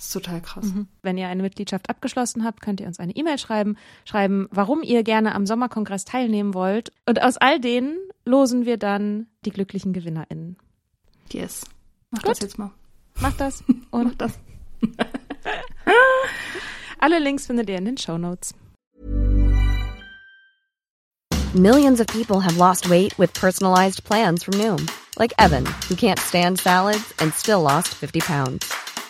Das ist total krass. Mhm. Wenn ihr eine Mitgliedschaft abgeschlossen habt, könnt ihr uns eine E-Mail schreiben, schreiben, warum ihr gerne am Sommerkongress teilnehmen wollt. Und aus all denen losen wir dann die glücklichen GewinnerInnen. Yes. Mach Gut. das jetzt mal. Mach das. Und Mach das. Alle Links findet ihr in den Show Notes. Millions of people have lost weight with personalized plans from Noom. Like Evan, who can't stand salads and still lost 50 pounds.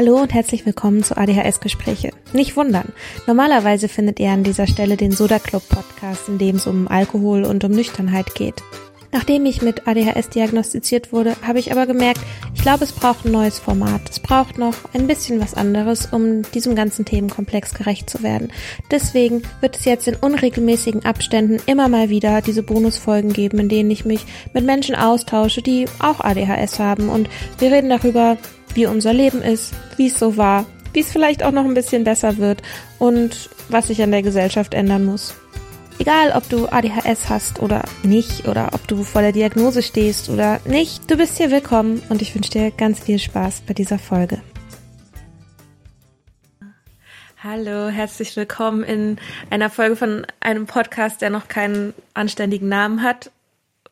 Hallo und herzlich willkommen zu ADHS Gespräche. Nicht wundern. Normalerweise findet ihr an dieser Stelle den Soda Club Podcast, in dem es um Alkohol und um Nüchternheit geht. Nachdem ich mit ADHS diagnostiziert wurde, habe ich aber gemerkt, ich glaube, es braucht ein neues Format. Es braucht noch ein bisschen was anderes, um diesem ganzen Themenkomplex gerecht zu werden. Deswegen wird es jetzt in unregelmäßigen Abständen immer mal wieder diese Bonusfolgen geben, in denen ich mich mit Menschen austausche, die auch ADHS haben und wir reden darüber, wie unser Leben ist, wie es so war, wie es vielleicht auch noch ein bisschen besser wird und was sich an der Gesellschaft ändern muss. Egal, ob du ADHS hast oder nicht, oder ob du vor der Diagnose stehst oder nicht, du bist hier willkommen und ich wünsche dir ganz viel Spaß bei dieser Folge. Hallo, herzlich willkommen in einer Folge von einem Podcast, der noch keinen anständigen Namen hat.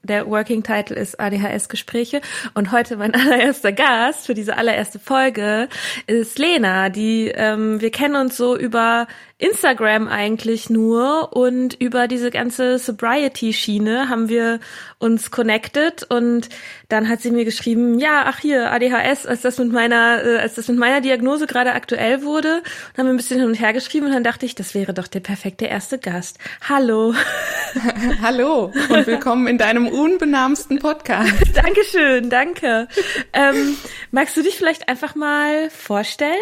Der Working Title ist ADHS Gespräche. Und heute mein allererster Gast für diese allererste Folge ist Lena, die ähm, wir kennen uns so über Instagram eigentlich nur und über diese ganze Sobriety-Schiene haben wir uns connected und dann hat sie mir geschrieben, ja, ach hier, ADHS, als das mit meiner, äh, als das mit meiner Diagnose gerade aktuell wurde, und haben wir ein bisschen hin und her geschrieben und dann dachte ich, das wäre doch der perfekte erste Gast. Hallo. Hallo und willkommen in deinem unbenamsten Podcast. Dankeschön, danke. Ähm, magst du dich vielleicht einfach mal vorstellen?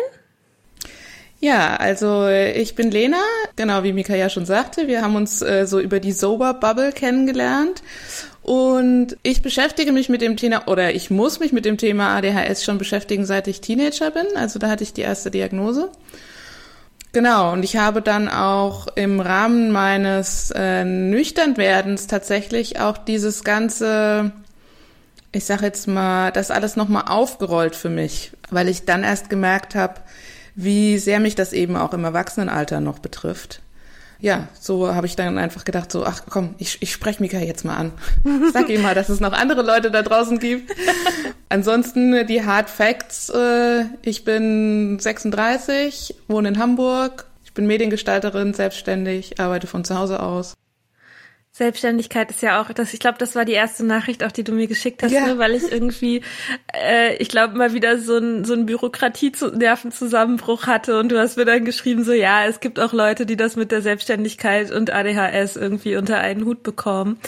Ja, also ich bin Lena, genau wie Mika ja schon sagte. Wir haben uns äh, so über die Sober Bubble kennengelernt. Und ich beschäftige mich mit dem Thema, oder ich muss mich mit dem Thema ADHS schon beschäftigen, seit ich Teenager bin. Also da hatte ich die erste Diagnose. Genau, und ich habe dann auch im Rahmen meines äh, Nüchternwerdens tatsächlich auch dieses ganze, ich sag jetzt mal, das alles nochmal aufgerollt für mich, weil ich dann erst gemerkt habe, wie sehr mich das eben auch im Erwachsenenalter noch betrifft. Ja, so habe ich dann einfach gedacht, so, ach komm, ich, ich spreche Mika jetzt mal an. sag ihm mal, dass es noch andere Leute da draußen gibt. Ansonsten die Hard Facts. Äh, ich bin 36, wohne in Hamburg. Ich bin Mediengestalterin, selbstständig, arbeite von zu Hause aus. Selbstständigkeit ist ja auch, das, ich glaube, das war die erste Nachricht, auch die du mir geschickt hast, ja. ne, weil ich irgendwie, äh, ich glaube, mal wieder so ein so ein Bürokratie-Nervenzusammenbruch hatte und du hast mir dann geschrieben, so ja, es gibt auch Leute, die das mit der Selbstständigkeit und ADHS irgendwie unter einen Hut bekommen.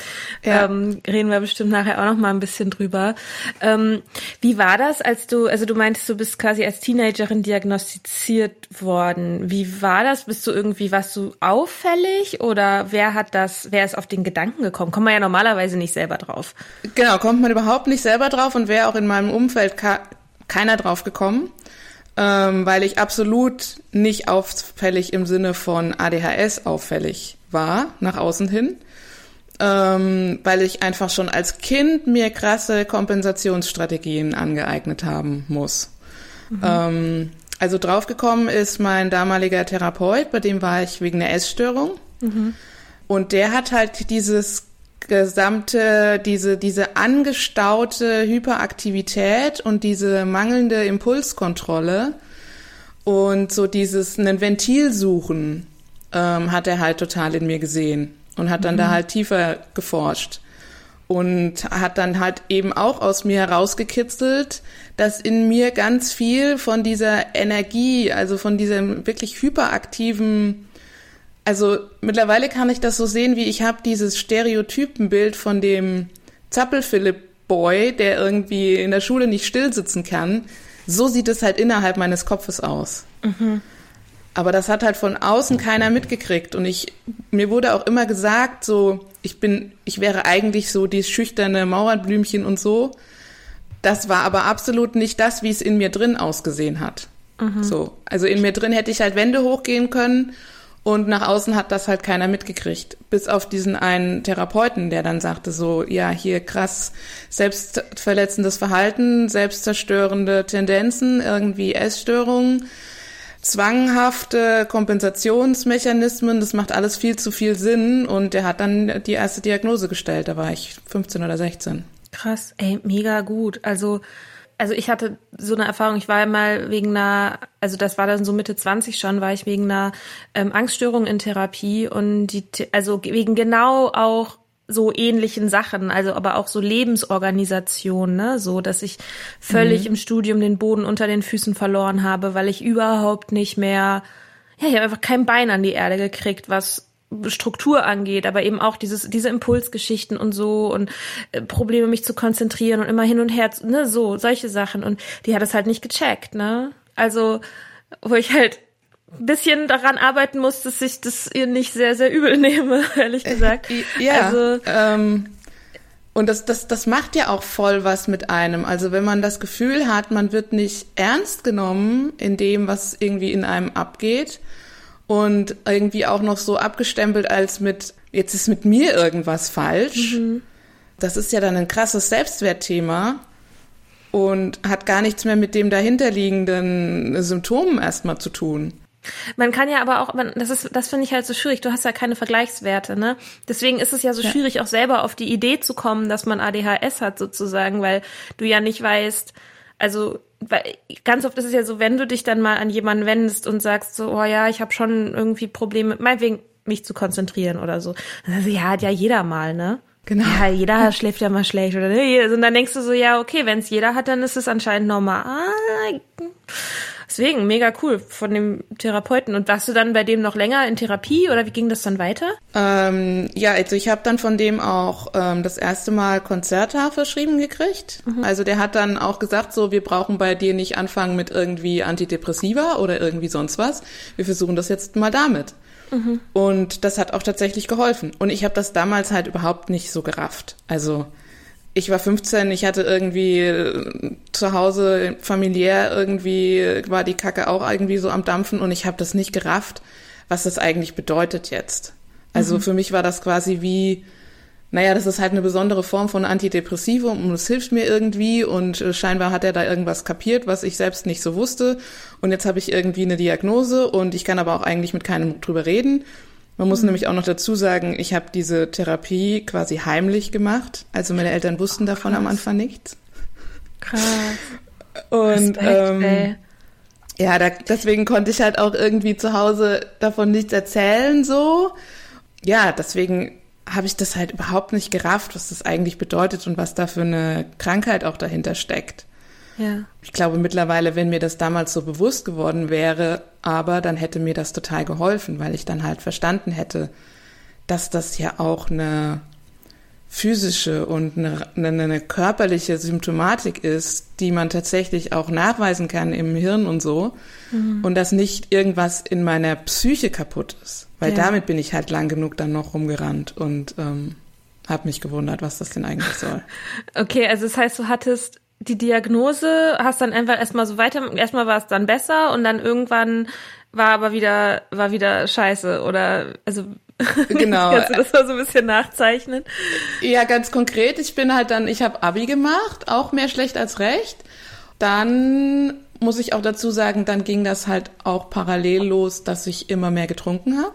Ja. Ähm, reden wir bestimmt nachher auch noch mal ein bisschen drüber. Ähm, wie war das, als du, also du meintest, du bist quasi als Teenagerin diagnostiziert worden. Wie war das? Bist du irgendwie, warst du auffällig oder wer hat das, wer ist auf den den Gedanken gekommen? Kommt man ja normalerweise nicht selber drauf. Genau, kommt man überhaupt nicht selber drauf und wäre auch in meinem Umfeld keiner drauf gekommen, ähm, weil ich absolut nicht auffällig im Sinne von ADHS auffällig war, nach außen hin. Ähm, weil ich einfach schon als Kind mir krasse Kompensationsstrategien angeeignet haben muss. Mhm. Ähm, also draufgekommen ist mein damaliger Therapeut, bei dem war ich wegen einer Essstörung. Mhm. Und der hat halt dieses gesamte, diese, diese angestaute Hyperaktivität und diese mangelnde Impulskontrolle und so dieses einen Ventil suchen, ähm, hat er halt total in mir gesehen und hat dann mhm. da halt tiefer geforscht und hat dann halt eben auch aus mir herausgekitzelt, dass in mir ganz viel von dieser Energie, also von diesem wirklich hyperaktiven also mittlerweile kann ich das so sehen, wie ich habe dieses Stereotypenbild von dem Zappel-Philipp-Boy, der irgendwie in der Schule nicht still sitzen kann. So sieht es halt innerhalb meines Kopfes aus. Mhm. Aber das hat halt von außen keiner mitgekriegt. Und ich, mir wurde auch immer gesagt, so, ich bin, ich wäre eigentlich so dieses schüchterne Mauerblümchen und so. Das war aber absolut nicht das, wie es in mir drin ausgesehen hat. Mhm. So. Also in mir drin hätte ich halt Wände hochgehen können und nach außen hat das halt keiner mitgekriegt. Bis auf diesen einen Therapeuten, der dann sagte so, ja, hier krass, selbstverletzendes Verhalten, selbstzerstörende Tendenzen, irgendwie Essstörungen, zwanghafte Kompensationsmechanismen, das macht alles viel zu viel Sinn. Und der hat dann die erste Diagnose gestellt, da war ich 15 oder 16. Krass, ey, mega gut. Also also ich hatte so eine Erfahrung, ich war mal wegen einer, also das war dann so Mitte 20 schon, war ich wegen einer ähm, Angststörung in Therapie und die, also wegen genau auch so ähnlichen Sachen, also aber auch so Lebensorganisation, ne, so, dass ich völlig mhm. im Studium den Boden unter den Füßen verloren habe, weil ich überhaupt nicht mehr, ja, ich habe einfach kein Bein an die Erde gekriegt, was Struktur angeht, aber eben auch dieses, diese Impulsgeschichten und so und äh, Probleme, mich zu konzentrieren und immer hin und her, ne, so, solche Sachen. Und die hat es halt nicht gecheckt, ne? Also, wo ich halt ein bisschen daran arbeiten muss, dass ich das ihr nicht sehr, sehr übel nehme, ehrlich äh, gesagt. Ja, also, ähm, und das, das, das macht ja auch voll was mit einem. Also wenn man das Gefühl hat, man wird nicht ernst genommen in dem, was irgendwie in einem abgeht, und irgendwie auch noch so abgestempelt als mit, jetzt ist mit mir irgendwas falsch. Mhm. Das ist ja dann ein krasses Selbstwertthema und hat gar nichts mehr mit dem dahinterliegenden Symptomen erstmal zu tun. Man kann ja aber auch, man, das ist, das finde ich halt so schwierig. Du hast ja keine Vergleichswerte, ne? Deswegen ist es ja so ja. schwierig, auch selber auf die Idee zu kommen, dass man ADHS hat sozusagen, weil du ja nicht weißt, also weil ganz oft ist es ja so, wenn du dich dann mal an jemanden wendest und sagst so, oh ja, ich habe schon irgendwie Probleme, meinetwegen mich zu konzentrieren oder so. Also, ja, hat ja jeder mal, ne? Genau. Ja, jeder schläft ja mal schlecht oder ne? Und dann denkst du so, ja, okay, wenn es jeder hat, dann ist es anscheinend normal. Deswegen, mega cool von dem Therapeuten. Und warst du dann bei dem noch länger in Therapie oder wie ging das dann weiter? Ähm, ja, also ich habe dann von dem auch ähm, das erste Mal Konzerta verschrieben gekriegt. Mhm. Also der hat dann auch gesagt, so, wir brauchen bei dir nicht anfangen mit irgendwie Antidepressiva oder irgendwie sonst was. Wir versuchen das jetzt mal damit. Mhm. Und das hat auch tatsächlich geholfen. Und ich habe das damals halt überhaupt nicht so gerafft. Also ich war 15, ich hatte irgendwie äh, zu Hause familiär irgendwie war die Kacke auch irgendwie so am dampfen und ich habe das nicht gerafft, was das eigentlich bedeutet jetzt. Also mhm. für mich war das quasi wie naja, das ist halt eine besondere Form von Antidepressivum und es hilft mir irgendwie und äh, scheinbar hat er da irgendwas kapiert, was ich selbst nicht so wusste und jetzt habe ich irgendwie eine Diagnose und ich kann aber auch eigentlich mit keinem drüber reden man muss mhm. nämlich auch noch dazu sagen, ich habe diese Therapie quasi heimlich gemacht. Also meine Eltern wussten davon am Anfang nichts. Krass. Und Respekt, ähm, ja, da, deswegen konnte ich halt auch irgendwie zu Hause davon nichts erzählen so. Ja, deswegen habe ich das halt überhaupt nicht gerafft, was das eigentlich bedeutet und was da für eine Krankheit auch dahinter steckt. Ja. Ich glaube mittlerweile, wenn mir das damals so bewusst geworden wäre, aber dann hätte mir das total geholfen, weil ich dann halt verstanden hätte, dass das ja auch eine physische und eine, eine, eine körperliche Symptomatik ist, die man tatsächlich auch nachweisen kann im Hirn und so. Mhm. Und dass nicht irgendwas in meiner Psyche kaputt ist. Weil Ja. damit bin ich halt lang genug dann noch rumgerannt und ähm, habe mich gewundert, was das denn eigentlich soll. Okay, also das heißt, du hattest die Diagnose, hast dann einfach erstmal so weiter, erstmal war es dann besser und dann irgendwann war aber wieder, war wieder scheiße oder, also, Genau. kannst du das mal so ein bisschen nachzeichnen? Ja, ganz konkret, ich bin halt dann, ich habe Abi gemacht, auch mehr schlecht als recht. Dann muss ich auch dazu sagen, dann ging das halt auch parallel los, dass ich immer mehr getrunken habe.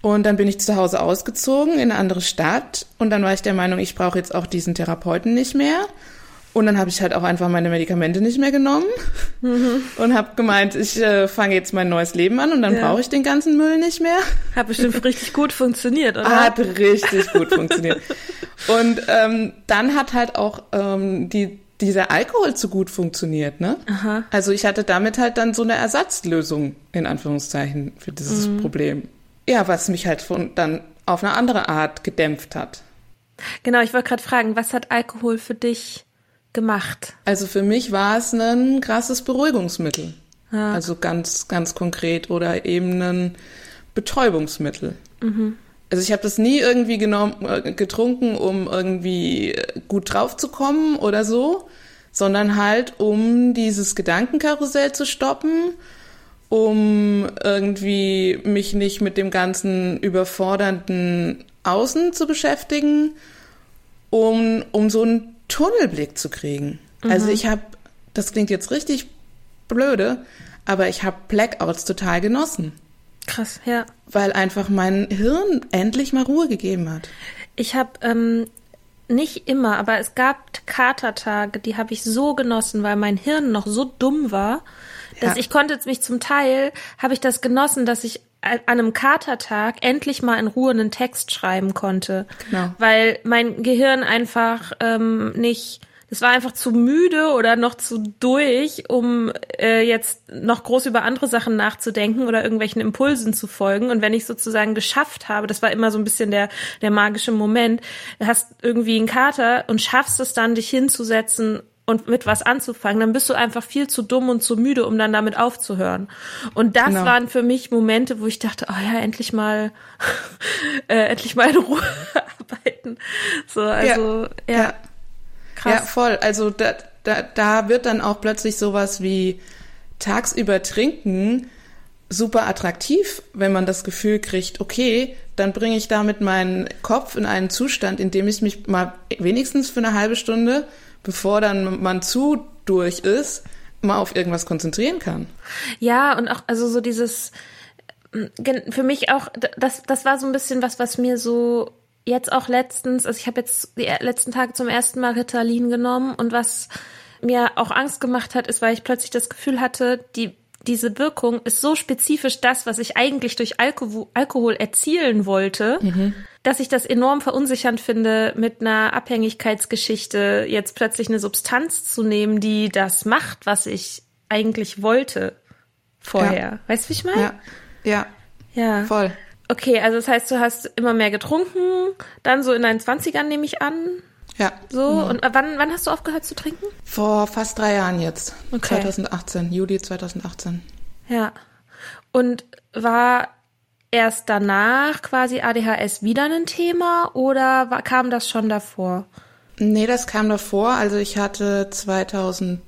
Und dann bin ich zu Hause ausgezogen in eine andere Stadt und dann war ich der Meinung, ich brauche jetzt auch diesen Therapeuten nicht mehr. Und dann habe ich halt auch einfach meine Medikamente nicht mehr genommen und habe gemeint, ich äh, fange jetzt mein neues Leben an und dann Ja. brauche ich den ganzen Müll nicht mehr. Hat bestimmt richtig gut funktioniert, oder? Hat richtig gut funktioniert. Und ähm, dann hat halt auch ähm, die, dieser Alkohol zu gut funktioniert, ne? Aha. Also ich hatte damit halt dann so eine Ersatzlösung, in Anführungszeichen, für dieses Problem. Ja, was mich halt von, dann auf eine andere Art gedämpft hat. Genau, ich wollte gerade fragen, was hat Alkohol für dich gemacht? Also für mich war es ein krasses Beruhigungsmittel. Also ganz, ganz konkret oder eben ein Betäubungsmittel. Also ich habe das nie irgendwie genommen, äh, getrunken, um irgendwie gut drauf zu kommen oder so, sondern halt um dieses Gedankenkarussell zu stoppen, um irgendwie mich nicht mit dem ganzen überfordernden Außen zu beschäftigen, um, um so einen Tunnelblick zu kriegen. Also ich habe, das klingt jetzt richtig blöde, aber ich habe Blackouts total genossen, Krass, ja. weil einfach mein Hirn endlich mal Ruhe gegeben hat. Ich habe ähm, nicht immer, aber es gab Katertage, die habe ich so genossen, weil mein Hirn noch so dumm war, dass Ja. ich konnte mich zum Teil, habe ich das genossen, dass ich an einem Katertag endlich mal in Ruhe einen Text schreiben konnte. Genau. Weil mein Gehirn einfach ähm, nicht, es war einfach zu müde oder noch zu durch, um äh, jetzt noch groß über andere Sachen nachzudenken oder irgendwelchen Impulsen zu folgen. Und wenn ich sozusagen geschafft habe, das war immer so ein bisschen der, der magische Moment, du hast irgendwie einen Kater und schaffst es dann, dich hinzusetzen und mit was anzufangen, dann bist du einfach viel zu dumm und zu müde, um dann damit aufzuhören. Und das Genau. waren für mich Momente, wo ich dachte, oh ja, endlich mal, äh, endlich mal in Ruhe arbeiten. So, also, ja, ja. krass. Ja, voll. Also da, da, da wird dann auch plötzlich sowas wie tagsüber trinken super attraktiv, wenn man das Gefühl kriegt, okay, dann bringe ich damit meinen Kopf in einen Zustand, in dem ich mich mal wenigstens für eine halbe Stunde, bevor dann man zu durch ist, mal auf irgendwas konzentrieren kann. Ja, und auch, also so dieses, gen- für mich auch, das, das war so ein bisschen was, was mir so jetzt auch letztens, also ich habe jetzt die letzten Tage zum ersten Mal Ritalin genommen und was mir auch Angst gemacht hat, ist, weil ich plötzlich das Gefühl hatte, die diese Wirkung ist so spezifisch das, was ich eigentlich durch Alkohol, Alkohol erzielen wollte, dass ich das enorm verunsichernd finde, mit einer Abhängigkeitsgeschichte jetzt plötzlich eine Substanz zu nehmen, die das macht, was ich eigentlich wollte vorher. Weißt du, wie ich meine? Ja, ja, Ja. voll. Okay, also das heißt, du hast immer mehr getrunken, dann so in deinen Zwanzigern nehme ich an, Ja. so. Und äh, wann, wann hast du aufgehört zu trinken? Vor fast drei Jahren jetzt. Okay. 2018, Juli 2018. Ja. Und war erst danach quasi ADHS wieder ein Thema oder war, kam das schon davor? Nee, das kam davor. Also ich hatte 2011,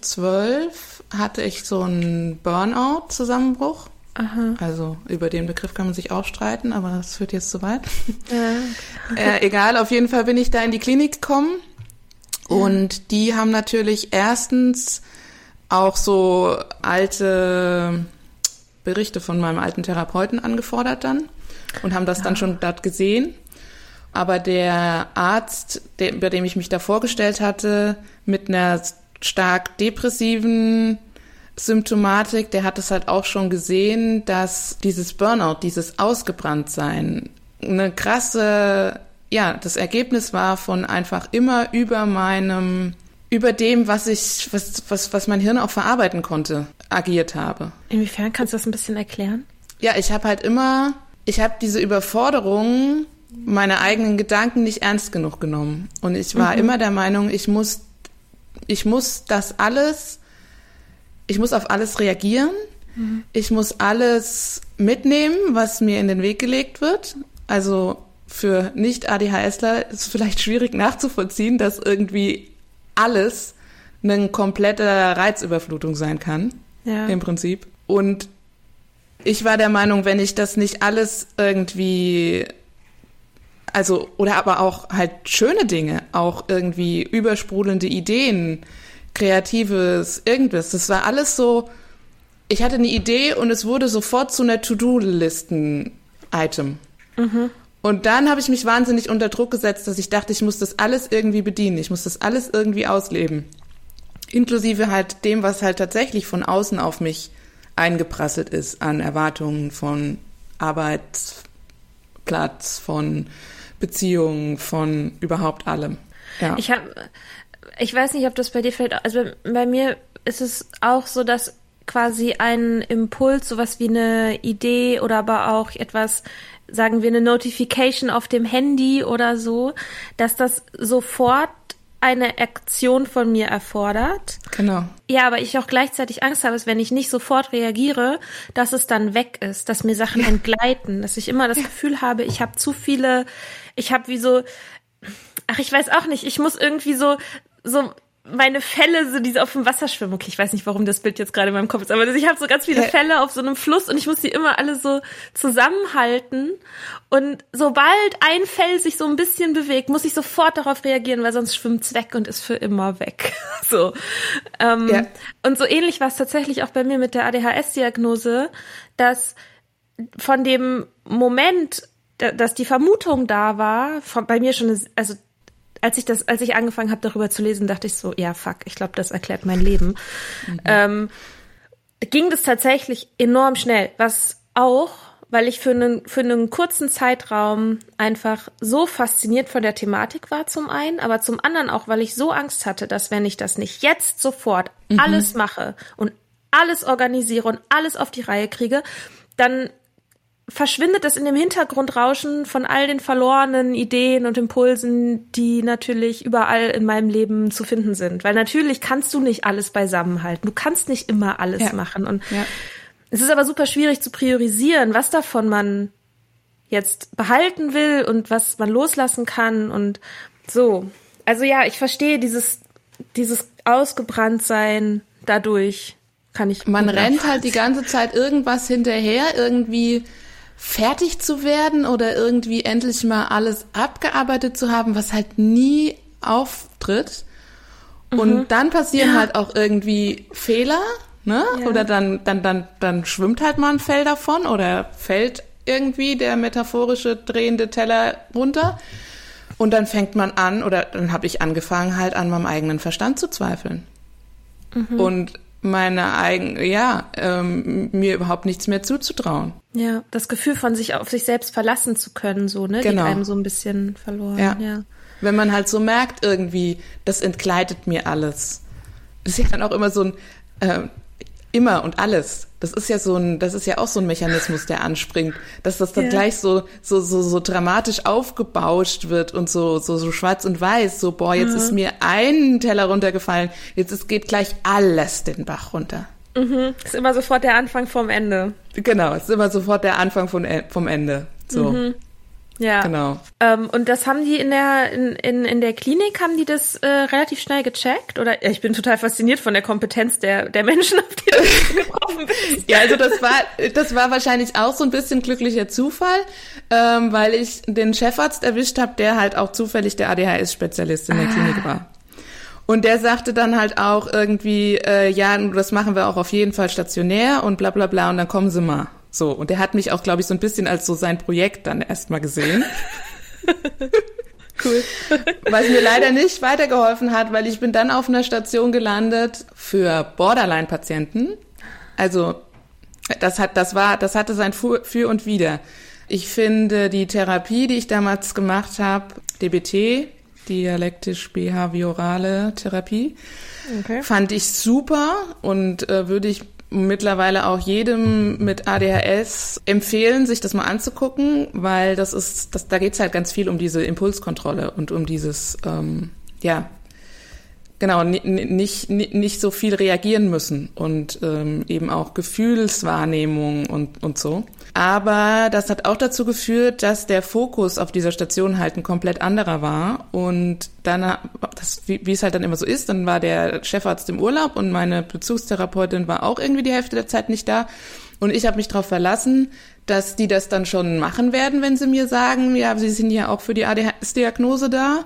12 hatte ich so einen Burnout-Zusammenbruch. Also über den Begriff kann man sich auch streiten, aber das führt jetzt zu weit. äh, egal, auf jeden Fall bin ich da in die Klinik gekommen. Und die haben natürlich erstens auch so alte Berichte von meinem alten Therapeuten angefordert dann und haben das dann schon dort gesehen. Aber der Arzt, der, bei dem ich mich da vorgestellt hatte, mit einer stark depressiven Symptomatik, der hat es halt auch schon gesehen, dass dieses Burnout, dieses Ausgebranntsein eine krasse, ja, das Ergebnis war von einfach immer über meinem, über dem, was ich, was, was, was mein Hirn auch verarbeiten konnte, agiert habe. Inwiefern kannst du das ein bisschen erklären? Ja, ich habe halt immer, ich habe diese Überforderung meine eigenen Gedanken nicht ernst genug genommen. Und ich war mhm. immer der Meinung, ich muss, ich muss das alles, ich muss auf alles reagieren. Mhm. Ich muss alles mitnehmen, was mir in den Weg gelegt wird. Also für Nicht-ADHSler ist es vielleicht schwierig nachzuvollziehen, dass irgendwie alles eine komplette Reizüberflutung sein kann. Ja. Im Prinzip. Und ich war der Meinung, wenn ich das nicht alles irgendwie also, oder aber auch halt schöne Dinge, auch irgendwie übersprudelnde Ideen, kreatives, irgendwas. Das war alles so, ich hatte eine Idee und es wurde sofort zu einer To-Do-Listen-Item. Mhm. Und dann habe ich mich wahnsinnig unter Druck gesetzt, dass ich dachte, ich muss das alles irgendwie bedienen, ich muss das alles irgendwie ausleben. Inklusive halt dem, was halt tatsächlich von außen auf mich eingeprasselt ist an Erwartungen von Arbeitsplatz, von Beziehungen, von überhaupt allem. Ja. Ich habe, ich weiß nicht, ob das bei dir fällt. Also bei mir ist es auch so, dass quasi ein Impuls, sowas wie eine Idee oder aber auch etwas, sagen wir eine Notification auf dem Handy oder so, dass das sofort eine Aktion von mir erfordert. Genau. Ja, aber ich auch gleichzeitig Angst habe, dass wenn ich nicht sofort reagiere, dass es dann weg ist, dass mir Sachen entgleiten, dass ich immer das Gefühl habe, ich habe zu viele, ich habe wie so, ach, ich weiß auch nicht, ich muss irgendwie so, so meine Fälle, so diese auf dem Wasser schwimmen. Okay, ich weiß nicht, warum das Bild jetzt gerade in meinem Kopf ist, aber ich habe so ganz viele Fälle auf so einem Fluss und ich muss die immer alle so zusammenhalten. Und sobald ein Fell sich so ein bisschen bewegt, muss ich sofort darauf reagieren, weil sonst schwimmt's weg und ist für immer weg. so. Ähm, ja. Und so ähnlich war es tatsächlich auch bei mir mit der ADHS-Diagnose, dass von dem Moment, dass die Vermutung da war, von, bei mir schon, also als ich das, als ich angefangen habe, darüber zu lesen, dachte ich so, ja, fuck, ich glaube, das erklärt mein Leben. Mhm. Ähm, ging das tatsächlich enorm schnell, was auch, weil ich für einen, für einen kurzen Zeitraum einfach so fasziniert von der Thematik war zum einen, aber zum anderen auch, weil ich so Angst hatte, dass wenn ich das nicht jetzt sofort mhm. alles mache und alles organisiere und alles auf die Reihe kriege, dann verschwindet das in dem Hintergrundrauschen von all den verlorenen Ideen und Impulsen, die natürlich überall in meinem Leben zu finden sind. Weil natürlich kannst du nicht alles beisammenhalten. Du kannst nicht immer alles ja. machen. Und ja. es ist aber super schwierig zu priorisieren, was davon man jetzt behalten will und was man loslassen kann und so. Also ja, ich verstehe dieses, dieses Ausgebranntsein dadurch kann ich. Man rennt halt die ganze Zeit irgendwas hinterher, irgendwie fertig zu werden oder irgendwie endlich mal alles abgearbeitet zu haben, was halt nie auftritt. Und mhm. dann passieren ja. halt auch irgendwie Fehler, ne? Ja. Oder dann, dann, dann, dann schwimmt halt mal ein Fell davon oder fällt irgendwie der metaphorische drehende Teller runter. Und dann fängt man an, oder dann habe ich angefangen, halt an meinem eigenen Verstand zu zweifeln. Mhm. Und meine eigene, ja, ähm, mir überhaupt nichts mehr zuzutrauen. Ja, das Gefühl von sich auf sich selbst verlassen zu können, so, ne, genau. geht einem so ein bisschen verloren. Ja. ja. Wenn man halt so merkt irgendwie, das entkleidet mir alles. Das ist ja dann auch immer so ein, äh, immer und alles. Das ist ja so ein, das ist ja auch so ein Mechanismus, der anspringt, dass das dann ja. gleich so, so, so, so dramatisch aufgebauscht wird und so, so, so schwarz und weiß, so, boah, jetzt mhm. ist mir ein Teller runtergefallen, jetzt ist, geht gleich alles den Bach runter. Mhm. Ist immer sofort der Anfang vom Ende. Genau, ist immer sofort der Anfang von, vom Ende. So. Mhm. Ja. Genau. Ähm, und das haben die in der in, in, in der Klinik haben die das äh, relativ schnell gecheckt oder ja, ich bin total fasziniert von der Kompetenz der der Menschen, auf die du getroffen bist. ja, also das war das war wahrscheinlich auch so ein bisschen glücklicher Zufall, ähm, weil ich den Chefarzt erwischt habe, der halt auch zufällig der ADHS-Spezialist in der ah. Klinik war. Und der sagte dann halt auch irgendwie, äh, ja, das machen wir auch auf jeden Fall stationär und bla bla bla und dann kommen Sie mal. So, und der hat mich auch, glaube ich, so ein bisschen als so sein Projekt dann erstmal gesehen. cool. Was mir leider nicht weitergeholfen hat, weil ich bin dann auf einer Station gelandet für Borderline-Patienten. Also das hat, das war, das hatte sein Für und Wider. Ich finde die Therapie, die ich damals gemacht habe, DBT, dialektisch-behaviorale Therapie, okay. fand ich super und äh, würde ich mittlerweile auch jedem mit ADHS empfehlen, sich das mal anzugucken, weil das ist, das, da geht's halt ganz viel um diese Impulskontrolle und um dieses, ähm, ja, genau, nicht, nicht, nicht so viel reagieren müssen und ähm, eben auch Gefühlswahrnehmung und, und so. Aber das hat auch dazu geführt, dass der Fokus auf dieser Station halt ein komplett anderer war. Und dann, das, wie, wie es halt dann immer so ist, dann war der Chefarzt im Urlaub und meine Bezugstherapeutin war auch irgendwie die Hälfte der Zeit nicht da. Und ich habe mich darauf verlassen, dass die das dann schon machen werden, wenn sie mir sagen, ja, sie sind ja auch für die ADHS-Diagnose da.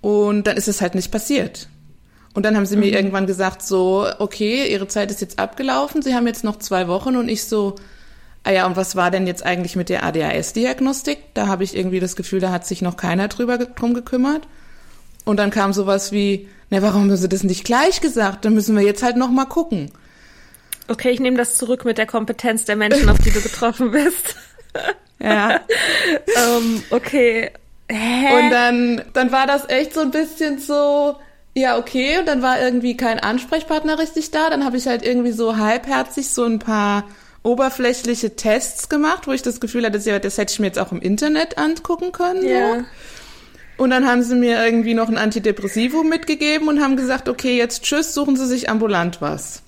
Und dann ist es halt nicht passiert. Und dann haben sie mir mhm. irgendwann gesagt, so, okay, ihre Zeit ist jetzt abgelaufen, sie haben jetzt noch zwei Wochen und ich so, ah ja, und was war denn jetzt eigentlich mit der ADHS-Diagnostik? Da habe ich irgendwie das Gefühl, da hat sich noch keiner drüber drum gekümmert. Und dann kam sowas wie, na, warum haben sie das nicht gleich gesagt? Dann müssen wir jetzt halt noch mal gucken. Okay, ich nehme das zurück mit der Kompetenz der Menschen, auf die du getroffen bist. ja. um, okay. Hä? Und dann, dann war das echt so ein bisschen so, ja, okay, und dann war irgendwie kein Ansprechpartner richtig da. Dann habe ich halt irgendwie so halbherzig so ein paar oberflächliche Tests gemacht, wo ich das Gefühl hatte, das hätte ich mir jetzt auch im Internet angucken können. Ja. So. Und dann haben sie mir irgendwie noch ein Antidepressivum mitgegeben und haben gesagt, okay, jetzt tschüss, suchen Sie sich ambulant was.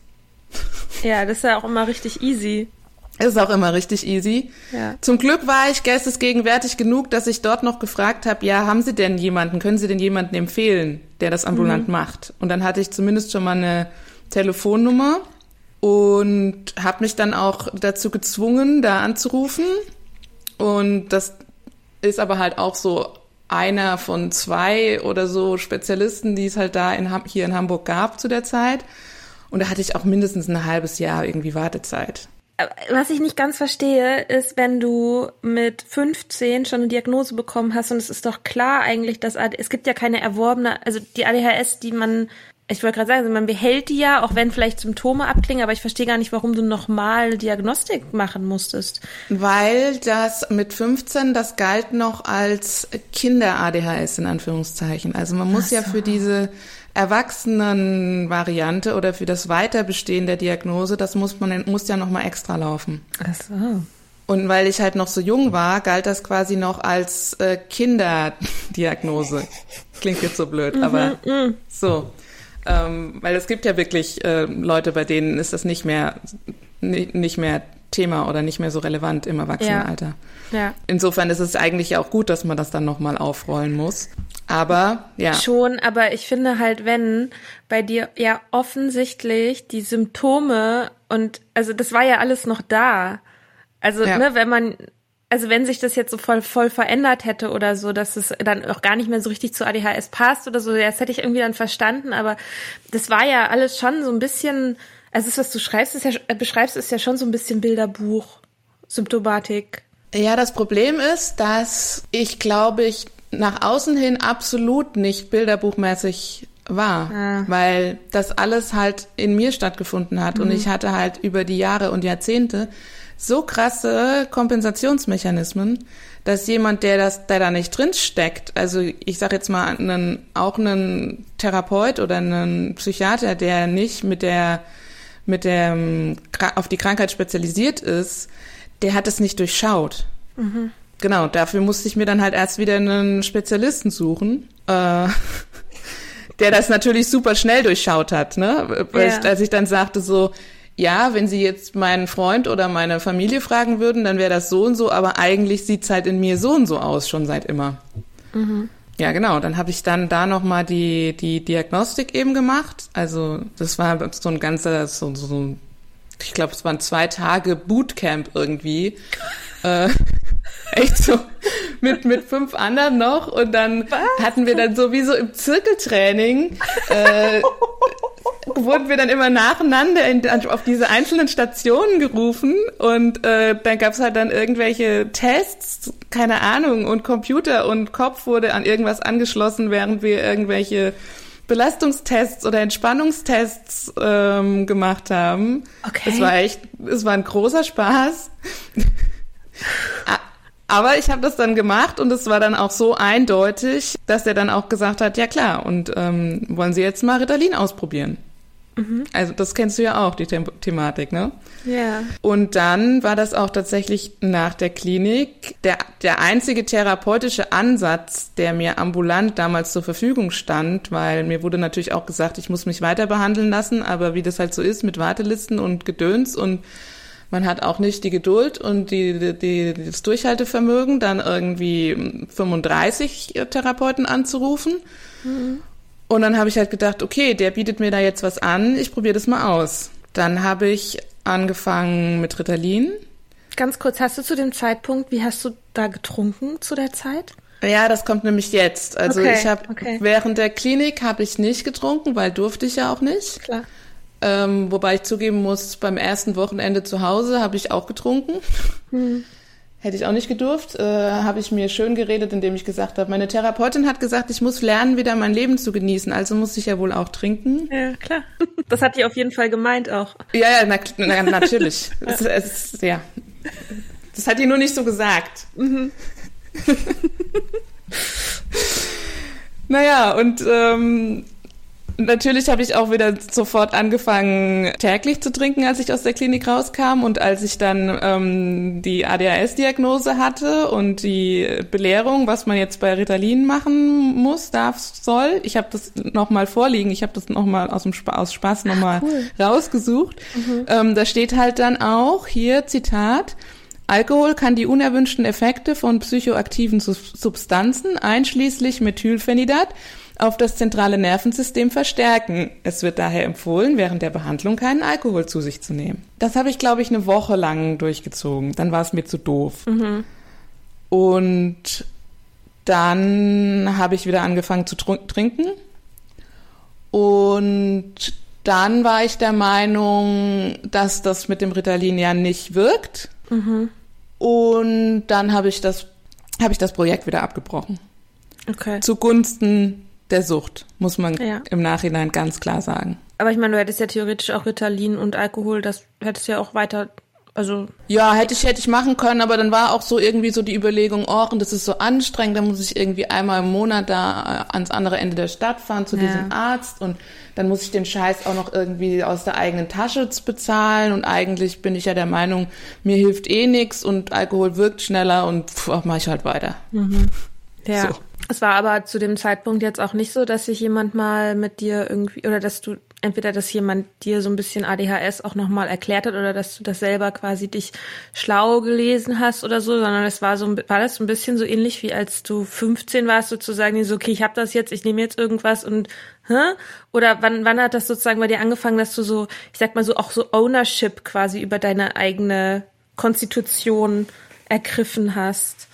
Ja, das ist ja auch immer richtig easy. Ist auch immer richtig easy. Ja. Zum Glück war ich geistesgegenwärtig genug, dass ich dort noch gefragt habe, ja, haben Sie denn jemanden, können Sie denn jemanden empfehlen, der das ambulant mhm. macht? Und dann hatte ich zumindest schon mal eine Telefonnummer und habe mich dann auch dazu gezwungen, da anzurufen. Und das ist aber halt auch so einer von zwei oder so Spezialisten, die es halt da in, hier in Hamburg gab zu der Zeit. Und da hatte ich auch mindestens ein halbes Jahr irgendwie Wartezeit. Was ich nicht ganz verstehe, ist, wenn du mit 15 schon eine Diagnose bekommen hast und es ist doch klar eigentlich, dass es gibt ja keine erworbene, also die ADHS, die man ich wollte gerade sagen, also man behält die ja, auch wenn vielleicht Symptome abklingen, aber ich verstehe gar nicht, warum du nochmal Diagnostik machen musstest. Weil das mit 15, das galt noch als Kinder-ADHS in Anführungszeichen. Also man muss so. ja für diese Erwachsenen-Variante oder für das Weiterbestehen der Diagnose, das muss man muss ja nochmal extra laufen. Ach so. Und weil ich halt noch so jung war, galt das quasi noch als äh, Kinderdiagnose. Klingt jetzt so blöd, mhm, aber mhm. so. Ähm, weil es gibt ja wirklich äh, Leute, bei denen ist das nicht mehr, nicht mehr Thema oder nicht mehr so relevant im Erwachsenenalter. Ja. Ja. Insofern ist es eigentlich auch gut, dass man das dann nochmal aufrollen muss. Aber ja. Schon, aber ich finde halt, wenn bei dir ja offensichtlich die Symptome und also das war ja alles noch da. Also, ja. ne, wenn man also wenn sich das jetzt so voll, voll verändert hätte oder so, dass es dann auch gar nicht mehr so richtig zu ADHS passt oder so, das hätte ich irgendwie dann verstanden, aber das war ja alles schon so ein bisschen, also das, was du schreibst, ist ja, beschreibst, ist ja schon so ein bisschen Bilderbuch, Symptomatik. Ja, das Problem ist, dass ich glaube ich nach außen hin absolut nicht bilderbuchmäßig war, ah. weil das alles halt in mir stattgefunden hat mhm. und ich hatte halt über die Jahre und Jahrzehnte so krasse Kompensationsmechanismen, dass jemand, der das, der da nicht drin steckt, also ich sage jetzt mal einen, auch einen Therapeut oder einen Psychiater, der nicht mit der mit der auf die Krankheit spezialisiert ist, der hat es nicht durchschaut. Mhm. Genau, dafür musste ich mir dann halt erst wieder einen Spezialisten suchen. Äh, der das natürlich super schnell durchschaut hat, ne? Weil ja. ich, als ich dann sagte so, ja, wenn Sie jetzt meinen Freund oder meine Familie fragen würden, dann wäre das so und so, aber eigentlich sieht's halt in mir so und so aus, schon seit immer. Mhm. Ja, genau. Dann habe ich dann da nochmal die, die Diagnostik eben gemacht. Also das war so ein ganzer, so, so ich glaube, es waren zwei Tage Bootcamp irgendwie. äh, echt so mit, mit fünf anderen noch und dann Was? hatten wir dann sowieso im Zirkeltraining äh, wurden wir dann immer nacheinander in, auf diese einzelnen Stationen gerufen und äh, dann gab's halt dann irgendwelche Tests, keine Ahnung, und Computer und Kopf wurde an irgendwas angeschlossen, während wir irgendwelche Belastungstests oder Entspannungstests ähm, gemacht haben. Okay. Es war echt, es war ein großer Spaß. Aber ich habe das dann gemacht und es war dann auch so eindeutig, dass er dann auch gesagt hat, ja klar, und ähm, wollen Sie jetzt mal Ritalin ausprobieren? Mhm. Also das kennst du ja auch, die The Thematik, ne? Ja. Und dann war das auch tatsächlich nach der Klinik der, der einzige therapeutische Ansatz, der mir ambulant damals zur Verfügung stand, weil mir wurde natürlich auch gesagt, ich muss mich weiter behandeln lassen, aber wie das halt so ist mit Wartelisten und Gedöns und man hat auch nicht die Geduld und die, die, das Durchhaltevermögen, dann irgendwie 35 Therapeuten anzurufen. Mhm. Und dann habe ich halt gedacht, okay, der bietet mir da jetzt was an, ich probiere das mal aus. Dann habe ich angefangen mit Ritalin. Ganz kurz, hast du zu dem Zeitpunkt, wie hast du da getrunken zu der Zeit? Ja, das kommt nämlich jetzt. Also okay, ich habe okay. während der Klinik habe ich nicht getrunken, weil durfte ich ja auch nicht. Klar. Ähm, wobei ich zugeben muss, beim ersten Wochenende zu Hause habe ich auch getrunken. Hm. Hätte ich auch nicht gedurft. Äh, habe ich mir schön geredet, indem ich gesagt habe, meine Therapeutin hat gesagt, ich muss lernen, wieder mein Leben zu genießen. Also muss ich ja wohl auch trinken. Ja, klar. Das hat die auf jeden Fall gemeint auch. Ja, ja, na, na, natürlich. es, es, ja. Das hat die nur nicht so gesagt. Mhm. naja, und ähm, Natürlich habe ich auch wieder sofort angefangen, täglich zu trinken, als ich aus der Klinik rauskam. Und als ich dann ähm, die ADHS-Diagnose hatte und die Belehrung, was man jetzt bei Ritalin machen muss, darf, soll, ich habe das nochmal vorliegen. Ich habe das nochmal aus, dem Sp aus Spaß nochmal cool. rausgesucht. Mhm. Ähm, da steht halt dann auch hier, Zitat, Alkohol kann die unerwünschten Effekte von psychoaktiven Substanzen, einschließlich Methylphenidat, auf das zentrale Nervensystem verstärken. Es wird daher empfohlen, während der Behandlung keinen Alkohol zu sich zu nehmen. Das habe ich, glaube ich, eine Woche lang durchgezogen. Dann war es mir zu doof. Mhm. Und dann habe ich wieder angefangen zu trinken. Und dann war ich der Meinung, dass das mit dem Ritalin ja nicht wirkt. Mhm. Und dann habe ich das, habe ich das Projekt wieder abgebrochen. Okay. Zugunsten der Sucht, muss man ja. im Nachhinein ganz klar sagen. Aber ich meine, du hättest ja theoretisch auch Ritalin und Alkohol, das hättest ja auch weiter, also. Ja, hätte ich, hätte ich machen können, aber dann war auch so irgendwie so die Überlegung, oh, und das ist so anstrengend, da muss ich irgendwie einmal im Monat da äh, ans andere Ende der Stadt fahren zu ja. diesem Arzt und dann muss ich den Scheiß auch noch irgendwie aus der eigenen Tasche bezahlen und eigentlich bin ich ja der Meinung, mir hilft eh nix und Alkohol wirkt schneller und pff, mach ich halt weiter. Mhm. Ja. So. Es war aber zu dem Zeitpunkt jetzt auch nicht so, dass sich jemand mal mit dir irgendwie oder dass du entweder, dass jemand dir so ein bisschen ADHS auch nochmal erklärt hat oder dass du das selber quasi dich schlau gelesen hast oder so, sondern es war so, war das so ein bisschen so ähnlich wie als du 15 warst, sozusagen, so, okay, ich habe das jetzt, ich nehme jetzt irgendwas und, hä? Oder wann, wann hat das sozusagen bei dir angefangen, dass du so, ich sag mal so, auch so Ownership quasi über deine eigene Konstitution ergriffen hast?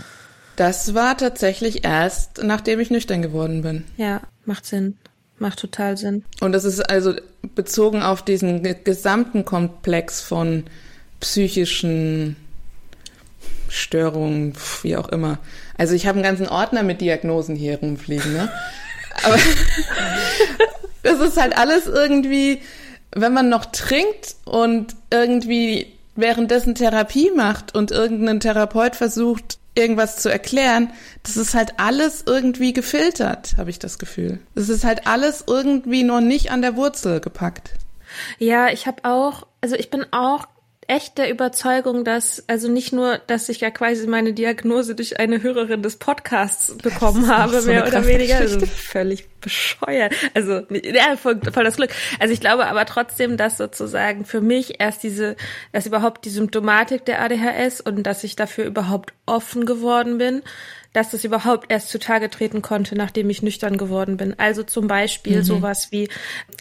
Das war tatsächlich erst, nachdem ich nüchtern geworden bin. Ja, macht Sinn. Macht total Sinn. Und das ist also bezogen auf diesen gesamten Komplex von psychischen Störungen, wie auch immer. Also ich habe einen ganzen Ordner mit Diagnosen hier rumfliegen, ne? Aber das ist halt alles irgendwie, wenn man noch trinkt und irgendwie währenddessen Therapie macht und irgendein Therapeut versucht, irgendwas zu erklären, das ist halt alles irgendwie gefiltert, habe ich das Gefühl. Das ist halt alles irgendwie noch nicht an der Wurzel gepackt. Ja, ich habe auch, also ich bin auch echt der Überzeugung, dass, also nicht nur, dass ich ja quasi meine Diagnose durch eine Hörerin des Podcasts bekommen habe, so mehr oder weniger, also völlig bescheuert. Also, ja, voll, voll das Glück. Also ich glaube aber trotzdem, dass sozusagen für mich erst diese, dass überhaupt die Symptomatik der ADHS und dass ich dafür überhaupt offen geworden bin, dass das überhaupt erst zutage treten konnte, nachdem ich nüchtern geworden bin. Also zum Beispiel mhm. sowas wie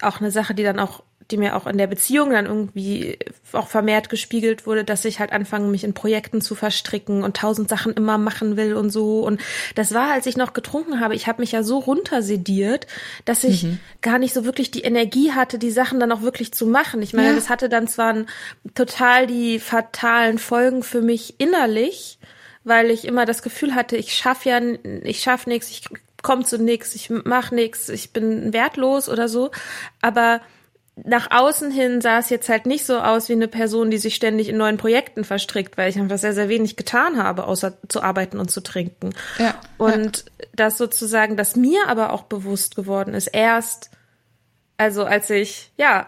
auch eine Sache, die dann auch die mir auch in der Beziehung dann irgendwie auch vermehrt gespiegelt wurde, dass ich halt anfange, mich in Projekten zu verstricken und tausend Sachen immer machen will und so. Und das war, als ich noch getrunken habe, ich habe mich ja so runtersediert, dass ich mhm. gar nicht so wirklich die Energie hatte, die Sachen dann auch wirklich zu machen. Ich meine, ja. das hatte dann zwar total die fatalen Folgen für mich innerlich, weil ich immer das Gefühl hatte, ich schaff ja, ich schaff nichts, ich komme zu nichts, ich mach nichts, ich bin wertlos oder so. Aber nach außen hin sah es jetzt halt nicht so aus wie eine Person, die sich ständig in neuen Projekten verstrickt, weil ich einfach sehr, sehr wenig getan habe, außer zu arbeiten und zu trinken. Ja, und ja. das sozusagen, das mir aber auch bewusst geworden ist, erst, also als ich, ja,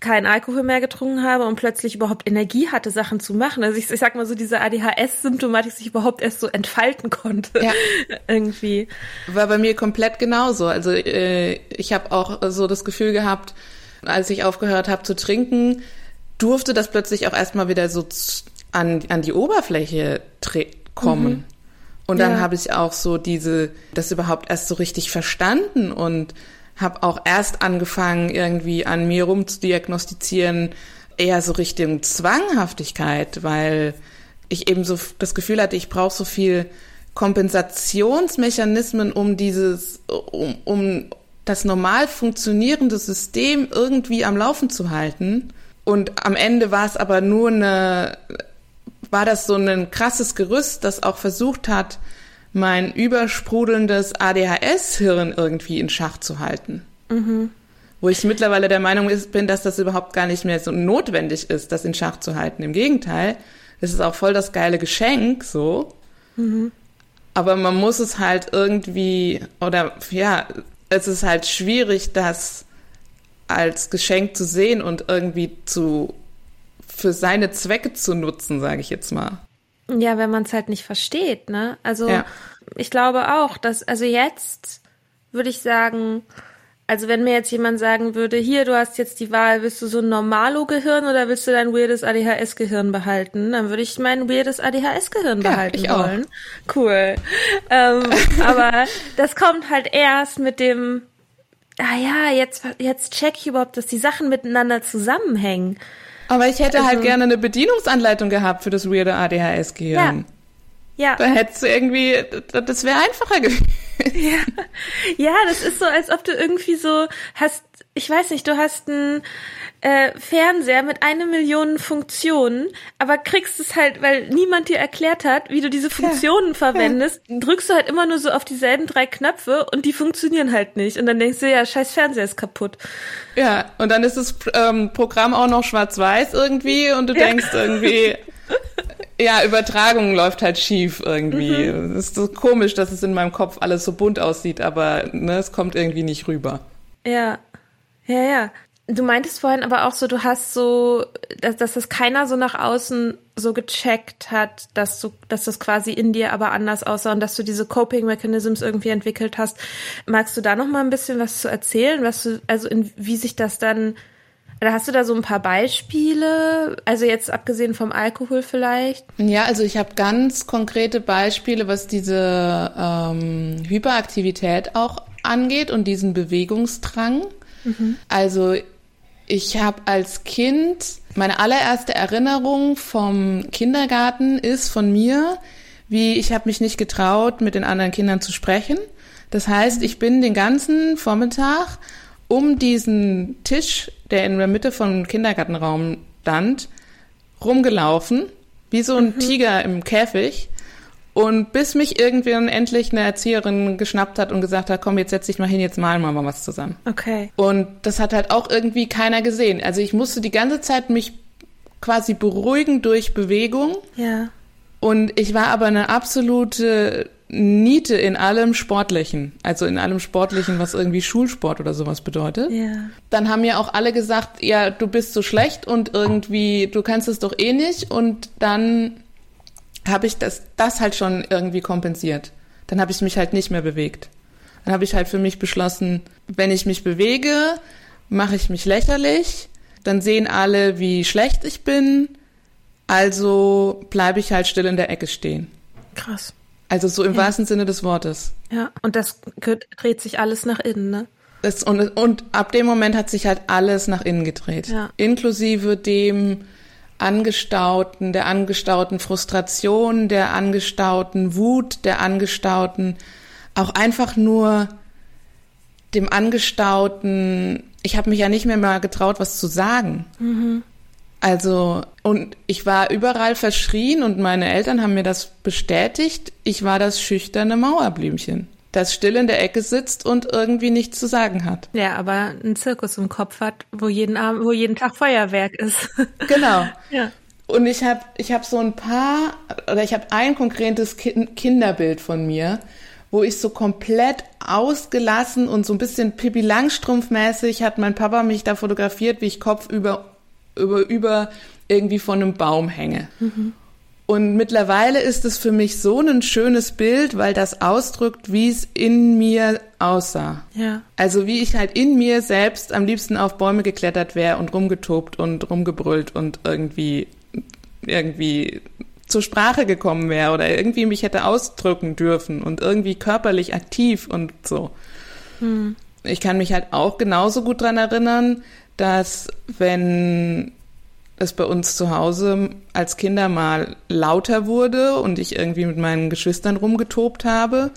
keinen Alkohol mehr getrunken habe und plötzlich überhaupt Energie hatte, Sachen zu machen. Also ich, ich sag mal so, diese ADHS-Symptomatik sich überhaupt erst so entfalten konnte. Ja. Irgendwie. War bei mir komplett genauso. Also äh, ich habe auch so das Gefühl gehabt, als ich aufgehört habe zu trinken, durfte das plötzlich auch erstmal wieder so an, an die Oberfläche kommen. Mhm. Und dann ja. habe ich auch so diese, das überhaupt erst so richtig verstanden und habe auch erst angefangen, irgendwie an mir rumzudiagnostizieren, eher so Richtung Zwanghaftigkeit, weil ich eben so das Gefühl hatte, ich brauche so viel Kompensationsmechanismen, um dieses, um, um das normal funktionierende System irgendwie am Laufen zu halten. Und am Ende war es aber nur eine, war das so ein krasses Gerüst, das auch versucht hat, mein übersprudelndes ADHS-Hirn irgendwie in Schach zu halten. Mhm. Wo ich mittlerweile der Meinung bin, dass das überhaupt gar nicht mehr so notwendig ist, das in Schach zu halten. Im Gegenteil, es ist auch voll das geile Geschenk, so. Mhm. Aber man muss es halt irgendwie, oder ja, es ist halt schwierig, das als Geschenk zu sehen und irgendwie zu für seine Zwecke zu nutzen, sage ich jetzt mal. Ja, wenn man es halt nicht versteht, ne? Also ja. ich glaube auch, dass, also jetzt würde ich sagen, also wenn mir jetzt jemand sagen würde, hier, du hast jetzt die Wahl, willst du so ein Normalo-Gehirn oder willst du dein weirdes ADHS-Gehirn behalten? Dann würde ich mein weirdes ADHS-Gehirn ja, behalten ich wollen. Auch. Cool. Ähm, aber das kommt halt erst mit dem, ah ja, jetzt, jetzt check ich überhaupt, dass die Sachen miteinander zusammenhängen. Aber ich hätte halt also, halt gerne eine Bedienungsanleitung gehabt für das weirde ADHS-Gehirn. Ja. Ja. Da hättest du irgendwie, das wäre einfacher gewesen. Ja. ja, das ist so, als ob du irgendwie so hast, ich weiß nicht, du hast einen äh, Fernseher mit einer Million Funktionen, aber kriegst es halt, weil niemand dir erklärt hat, wie du diese Funktionen ja. verwendest, ja. drückst du halt immer nur so auf dieselben drei Knöpfe und die funktionieren halt nicht. Und dann denkst du, ja, scheiß Fernseher ist kaputt. Ja, und dann ist das ähm, Programm auch noch schwarz-weiß irgendwie und du denkst irgendwie, ja, Übertragung läuft halt schief irgendwie. Mhm. Es ist so komisch, dass es in meinem Kopf alles so bunt aussieht, aber ne, es kommt irgendwie nicht rüber. Ja, ja, ja. Du meintest vorhin aber auch so, du hast so, dass, dass das keiner so nach außen so gecheckt hat, dass du, dass das quasi in dir aber anders aussah und dass du diese Coping Mechanisms irgendwie entwickelt hast. Magst du da noch mal ein bisschen was zu erzählen, was du, also in, wie sich das dann oder hast du da so ein paar Beispiele? Also jetzt abgesehen vom Alkohol vielleicht? Ja, also ich habe ganz konkrete Beispiele, was diese ähm, Hyperaktivität auch angeht und diesen Bewegungsdrang. Mhm. Also ich habe als Kind, meine allererste Erinnerung vom Kindergarten ist von mir, wie ich habe mich nicht getraut, mit den anderen Kindern zu sprechen. Das heißt, ich bin den ganzen Vormittag um diesen Tisch, der in der Mitte vom Kindergartenraum stand, rumgelaufen, wie so ein mhm. Tiger im Käfig. Und bis mich irgendwann endlich eine Erzieherin geschnappt hat und gesagt hat, komm, jetzt setz dich mal hin, jetzt malen wir mal was zusammen. Okay. Und das hat halt auch irgendwie keiner gesehen. Also ich musste die ganze Zeit mich quasi beruhigen durch Bewegung. Ja. Und ich war aber eine absolute Niete in allem Sportlichen, also in allem Sportlichen, was irgendwie Schulsport oder sowas bedeutet. Ja. Dann haben mir auch alle gesagt, ja, du bist so schlecht und irgendwie, du kannst es doch eh nicht. Und dann habe ich das, das halt schon irgendwie kompensiert. Dann habe ich mich halt nicht mehr bewegt. Dann habe ich halt für mich beschlossen, wenn ich mich bewege, mache ich mich lächerlich. Dann sehen alle, wie schlecht ich bin. Also bleibe ich halt still in der Ecke stehen. Krass. Also so im ja. wahrsten Sinne des Wortes. Ja, und das dreht sich alles nach innen, ne? Das, und, und ab dem Moment hat sich halt alles nach innen gedreht. Ja. Inklusive dem angestauten, der angestauten Frustration, der angestauten Wut, der angestauten, auch einfach nur dem angestauten, ich habe mich ja nicht mehr mal getraut, was zu sagen. Mhm. Also, und ich war überall verschrien und meine Eltern haben mir das bestätigt. Ich war das schüchterne Mauerblümchen. das still in der Ecke sitzt und irgendwie nichts zu sagen hat. Ja, aber einen Zirkus im Kopf hat, wo jeden Abend, wo jeden Tag Feuerwerk ist. Genau. ja. Und ich habe ich hab so ein paar, oder ich habe ein konkretes Kinderbild von mir, wo ich so komplett ausgelassen und so ein bisschen Pippi Langstrumpf-mäßig hat mein Papa mich da fotografiert, wie ich Kopf über, über, irgendwie von einem Baum hänge. Mhm. Und mittlerweile ist es für mich so ein schönes Bild, weil das ausdrückt, wie es in mir aussah. Ja. Also wie ich halt in mir selbst am liebsten auf Bäume geklettert wäre und rumgetobt und rumgebrüllt und irgendwie irgendwie zur Sprache gekommen wäre oder irgendwie mich hätte ausdrücken dürfen und irgendwie körperlich aktiv und so. Hm. Ich kann mich halt auch genauso gut dran erinnern, dass wenn es bei uns zu Hause als Kinder mal lauter wurde und ich irgendwie mit meinen Geschwistern rumgetobt habe,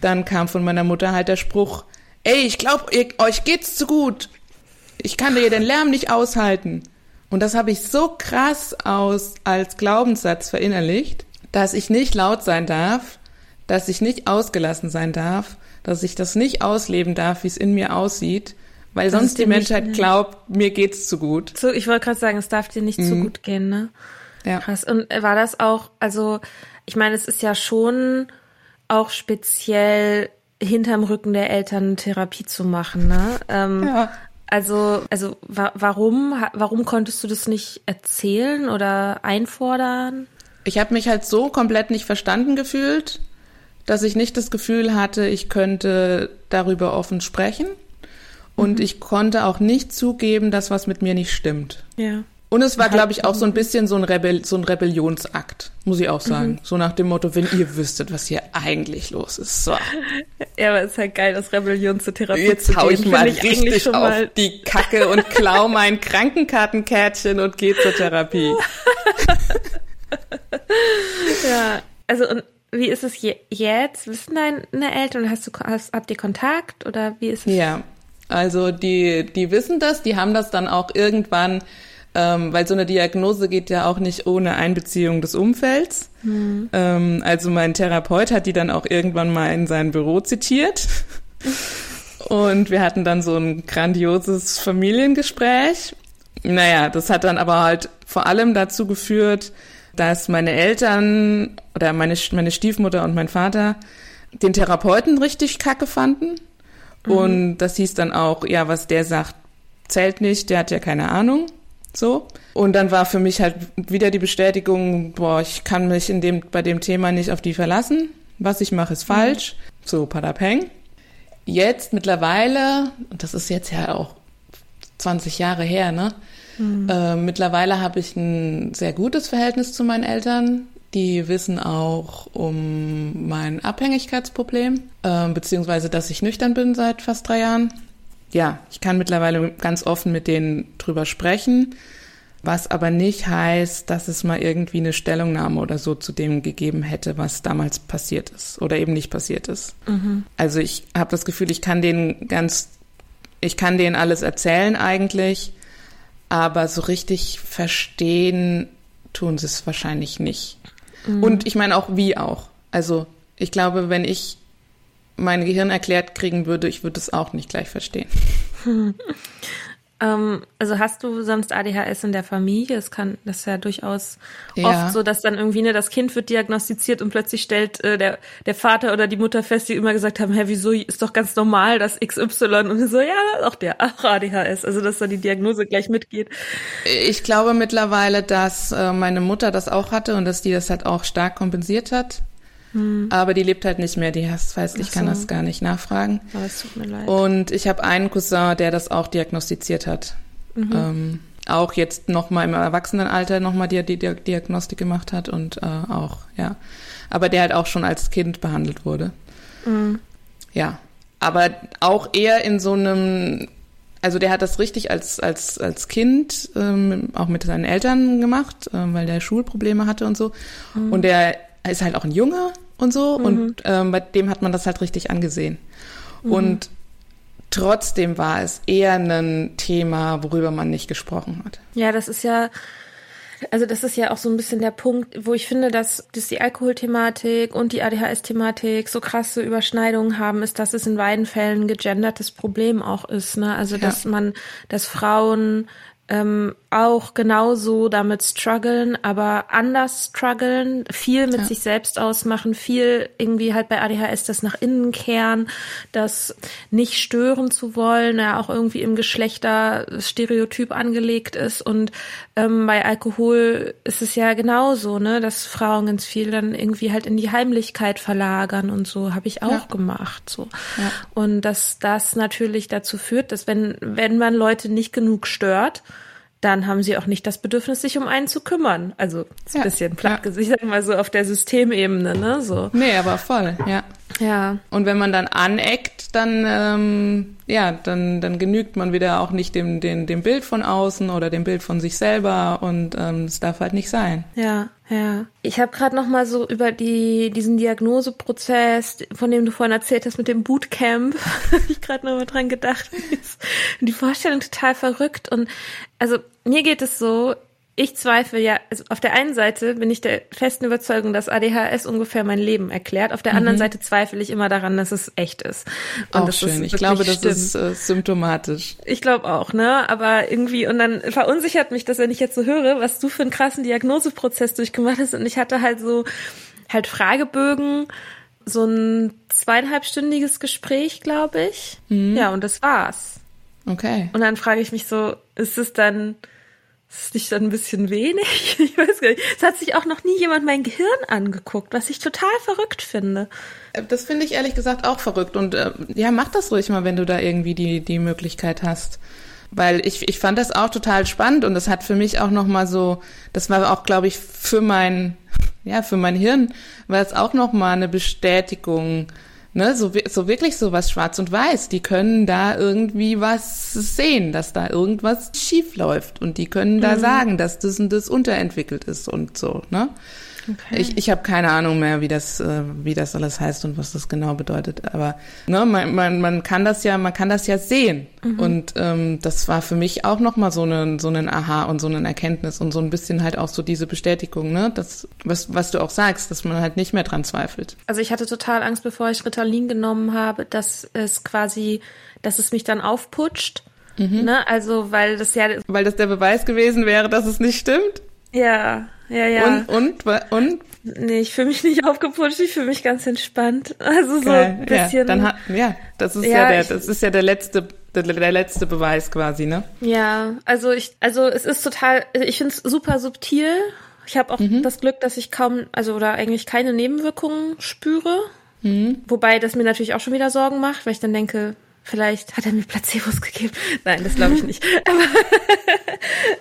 dann kam von meiner Mutter halt der Spruch, ey, ich glaube, euch geht's zu gut. Ich kann dir den Lärm nicht aushalten. Und das habe ich so krass aus als Glaubenssatz verinnerlicht, dass ich nicht laut sein darf, dass ich nicht ausgelassen sein darf, dass ich das nicht ausleben darf, wie es in mir aussieht, weil das sonst die Menschheit nicht, glaubt, mir geht's zu gut. So, ich wollte gerade sagen, es darf dir nicht mhm. zu gut gehen, ne? Ja. Krass. Und war das auch, also, ich meine, es ist ja schon auch speziell hinterm Rücken der Eltern Therapie zu machen, ne? Ähm, ja. Also, also wa warum, warum konntest du das nicht erzählen oder einfordern? Ich habe mich halt so komplett nicht verstanden gefühlt, dass ich nicht das Gefühl hatte, ich könnte darüber offen sprechen. Und mhm. ich konnte auch nicht zugeben, dass was mit mir nicht stimmt. Ja. Und es war, glaube ich, auch so ein bisschen so ein, Rebell so ein Rebellionsakt, muss ich auch sagen. Mhm. So nach dem Motto, wenn ihr wüsstet, was hier eigentlich los ist. So. Ja, aber es ist halt geil, das Rebellion zur Therapie Jetzt zu hau ich mal ich richtig auf mal die Kacke und klau mein Krankenkärtenkärtchen und geh zur Therapie. ja, also und wie ist es je jetzt? Wissen deine Eltern? Hast du, hast, habt ihr Kontakt oder wie ist es? Ja, also die, die wissen das, die haben das dann auch irgendwann ähm, weil so eine Diagnose geht ja auch nicht ohne Einbeziehung des Umfelds. Mhm. Ähm, also mein Therapeut hat die dann auch irgendwann mal in sein Büro zitiert. Und wir hatten dann so ein grandioses Familiengespräch. Naja, das hat dann aber halt vor allem dazu geführt, dass meine Eltern oder meine, meine Stiefmutter und mein Vater den Therapeuten richtig kacke fanden. Mhm. Und das hieß dann auch, ja, was der sagt, zählt nicht, der hat ja keine Ahnung. So. Und dann war für mich halt wieder die Bestätigung, boah, ich kann mich in dem, bei dem Thema nicht auf die verlassen. Was ich mache, ist falsch. Mhm. So, Padapeng. Jetzt mittlerweile, und das ist jetzt ja auch 20 Jahre her, ne? Mhm. Äh, mittlerweile habe ich ein sehr gutes Verhältnis zu meinen Eltern. Die wissen auch um mein Abhängigkeitsproblem, äh, beziehungsweise dass ich nüchtern bin seit fast drei Jahren ja, ich kann mittlerweile ganz offen mit denen drüber sprechen, was aber nicht heißt, dass es mal irgendwie eine Stellungnahme oder so zu dem gegeben hätte, was damals passiert ist oder eben nicht passiert ist. Mhm. Also ich habe das Gefühl, ich kann denen ganz, ich kann denen alles erzählen eigentlich, aber so richtig verstehen tun sie es wahrscheinlich nicht. Mhm. Und ich meine auch wie auch. Also ich glaube, wenn ich mein Gehirn erklärt kriegen würde, ich würde es auch nicht gleich verstehen. Hm. Ähm, also hast du sonst ADHS in der Familie? Es kann, das ist ja durchaus ja. oft so, dass dann irgendwie ne, das Kind wird diagnostiziert und plötzlich stellt äh, der, der Vater oder die Mutter fest, die immer gesagt haben, hä, wieso ist doch ganz normal, dass XY und so, ja, auch der, auch ADHS. Also dass da die Diagnose gleich mitgeht. Ich glaube mittlerweile, dass äh, meine Mutter das auch hatte und dass die das halt auch stark kompensiert hat. Hm. Aber die lebt halt nicht mehr, die heißt, ich so. kann das gar nicht nachfragen. Aber es tut mir leid. Und ich habe einen Cousin, der das auch diagnostiziert hat. Mhm. Ähm, auch jetzt nochmal im Erwachsenenalter nochmal die, die Diagnostik gemacht hat und äh, auch, ja. Aber der halt auch schon als Kind behandelt wurde. Mhm. Ja. Aber auch eher in so einem, also der hat das richtig als, als, als Kind ähm, auch mit seinen Eltern gemacht, ähm, weil der Schulprobleme hatte und so. Mhm. Und der ist halt auch ein Junge und so mhm. und ähm, bei dem hat man das halt richtig angesehen. Mhm. Und trotzdem war es eher ein Thema, worüber man nicht gesprochen hat. Ja, das ist ja, Also das ist ja auch so ein bisschen der Punkt, wo ich finde, dass, dass die Alkoholthematik und die ADHS-Thematik so krasse Überschneidungen haben, ist, dass es in beiden Fällen ein gegendertes Problem auch ist. Ne? Also Ja. dass man, dass Frauen ähm, auch genauso damit strugglen, aber anders strugglen, viel mit Ja. sich selbst ausmachen, viel irgendwie halt bei ADHS das nach innen kehren, das nicht stören zu wollen, ja auch irgendwie im Geschlechterstereotyp angelegt ist und ähm, bei Alkohol ist es ja genauso, ne, dass Frauen ganz viel dann irgendwie halt in die Heimlichkeit verlagern und so habe ich auch Ja. gemacht, so. Ja. Und dass das natürlich dazu führt, dass wenn, wenn man Leute nicht genug stört, dann haben sie auch nicht das Bedürfnis, sich um einen zu kümmern. Also, ist ein Ja. bisschen platt Ja. ich sag mal so auf der Systemebene, ne, so. Nee, aber voll, ja. Ja. Und wenn man dann aneckt, dann ähm, ja, dann dann genügt man wieder auch nicht dem dem dem Bild von außen oder dem Bild von sich selber und ähm, es darf halt nicht sein. Ja, ja. Ich habe gerade noch mal so über die diesen Diagnoseprozess, von dem du vorhin erzählt hast mit dem Bootcamp, hab ich gerade noch mal dran gedacht. die Vorstellung total verrückt und also mir geht es so, ich zweifle ja, also auf der einen Seite bin ich der festen Überzeugung, dass ADHS ungefähr mein Leben erklärt. Auf der anderen Seite zweifle ich immer daran, dass es echt ist. Und auch dass es schön. Ich glaube, das stimmt. ist äh, symptomatisch. Ich glaube auch, ne? Aber irgendwie, und dann verunsichert mich das, wenn ich jetzt so höre, was du für einen krassen Diagnoseprozess durchgemacht hast. Und ich hatte halt so, halt Fragebögen, so ein zweieinhalbstündiges Gespräch, glaube ich. Ja, und das war's. Okay. Und dann frage ich mich so, ist es dann, ist es nicht dann ein bisschen wenig? Ich weiß gar nicht. Es hat sich auch noch nie jemand mein Gehirn angeguckt, was ich total verrückt finde. Äh, Das finde ich ehrlich gesagt auch verrückt. Und äh, ja, mach das ruhig mal, wenn du da irgendwie die, die Möglichkeit hast. Weil ich, ich fand das auch total spannend und das hat für mich auch nochmal so, das war auch, glaube ich, für mein, ja, für mein Hirn war es auch nochmal eine Bestätigung, ne, so, so wirklich so was schwarz und weiß. Die können da irgendwie was sehen, dass da irgendwas schief läuft und die können da sagen, dass das und das unterentwickelt ist und so, ne? Ich, ich habe keine Ahnung mehr, wie das, äh, wie das alles heißt und was das genau bedeutet. Aber ne, man, man, man kann das ja, man kann das ja sehen. Und ähm, das war für mich auch nochmal so ein so ein Aha und so eine Erkenntnis und so ein bisschen halt auch so diese Bestätigung, ne, das, was, was du auch sagst, dass man halt nicht mehr dran zweifelt. Also ich hatte total Angst, bevor ich Ritalin genommen habe, dass es quasi, dass es mich dann aufputscht. Ne? Also, weil das ja, Weil das der Beweis gewesen wäre, dass es nicht stimmt. ja, ja, ja. Und, und, und, nee, ich fühle mich nicht aufgeputscht, ich fühle mich ganz entspannt. Also so Geil. ein bisschen. ja, dann hat, ja, das ist ja, Ja, der, ich- das ist ja der letzte, der, der letzte Beweis quasi, ne? Ja, also ich, also es ist total, ich finde es super subtil. Ich habe auch das Glück, dass ich kaum, also oder eigentlich keine Nebenwirkungen spüre. Wobei das mir natürlich auch schon wieder Sorgen macht, weil ich dann denke, vielleicht hat er mir Placebos gegeben. Nein, das glaube ich nicht. Aber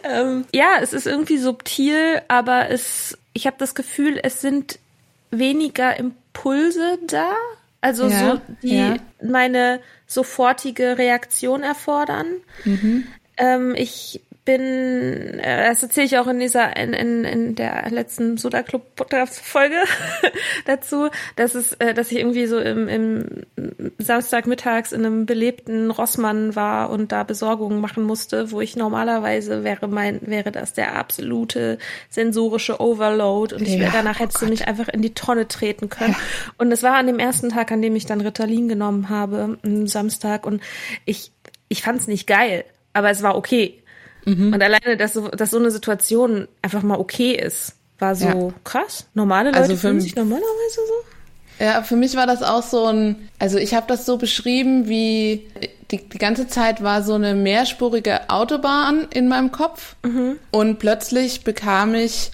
ähm, ja, es ist irgendwie subtil, aber es, ich habe das Gefühl, es sind weniger Impulse da. Also Ja, so, die ja. meine sofortige Reaktion erfordern. Ähm, ich bin, äh, das erzähle ich auch in dieser, in, in, in der letzten Soda Club Podcast Folge dazu, dass es, äh, dass ich irgendwie so im, im Samstagmittags in einem belebten Rossmann war und da Besorgungen machen musste, wo ich normalerweise wäre mein, wäre das der absolute sensorische Overload und ich wäre Ja, danach oh hättest du mich einfach in die Tonne treten können. Und es war an dem ersten Tag, an dem ich dann Ritalin genommen habe, am Samstag und ich, ich fand es nicht geil, aber es war okay. Mhm. Und alleine, dass so, dass so eine Situation einfach mal okay ist, war so Ja. krass. Normale Leute Also fühlen sich normalerweise so. Ja, für mich war das auch so ein, also ich habe das so beschrieben, wie die, die ganze Zeit war so eine mehrspurige Autobahn in meinem Kopf und plötzlich bekam ich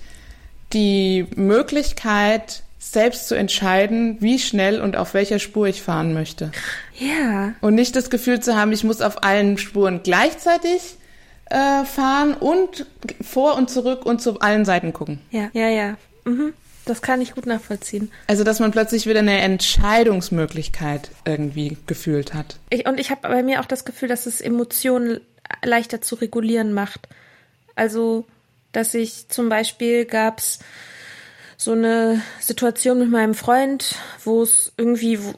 die Möglichkeit, selbst zu entscheiden, wie schnell und auf welcher Spur ich fahren möchte. Ja. Und nicht das Gefühl zu haben, ich muss auf allen Spuren gleichzeitig äh, fahren und vor und zurück und zu allen Seiten gucken. Ja, ja, ja. Mhm. Das kann ich gut nachvollziehen. Also, dass man plötzlich wieder eine Entscheidungsmöglichkeit irgendwie gefühlt hat. Ich, und ich habe bei mir auch das Gefühl, dass es Emotionen leichter zu regulieren macht. Also, dass ich zum Beispiel gab's so eine Situation mit meinem Freund, wo es irgendwie, wo,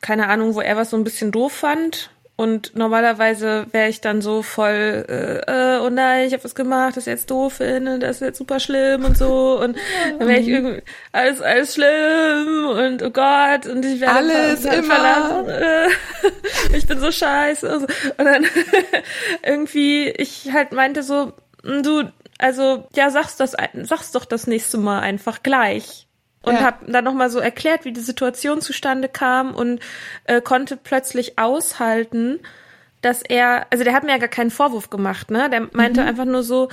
keine Ahnung, wo er was so ein bisschen doof fand Und normalerweise wäre ich dann so voll, äh, äh, oh nein, ich habe was gemacht, das ist jetzt doof finde, das ist jetzt super schlimm und so. Und dann wäre ich irgendwie, alles, alles schlimm und oh Gott, und ich werde alles immer. verlassen. Äh, ich bin so scheiße. Und, so. und dann irgendwie, ich halt meinte so, hm, du, also ja, sag's das, sag's doch das nächste Mal einfach gleich und ja. habe dann nochmal so erklärt, wie die Situation zustande kam und äh, konnte plötzlich aushalten, dass er, also der hat mir ja gar keinen Vorwurf gemacht, ne? Der meinte mhm. einfach nur so,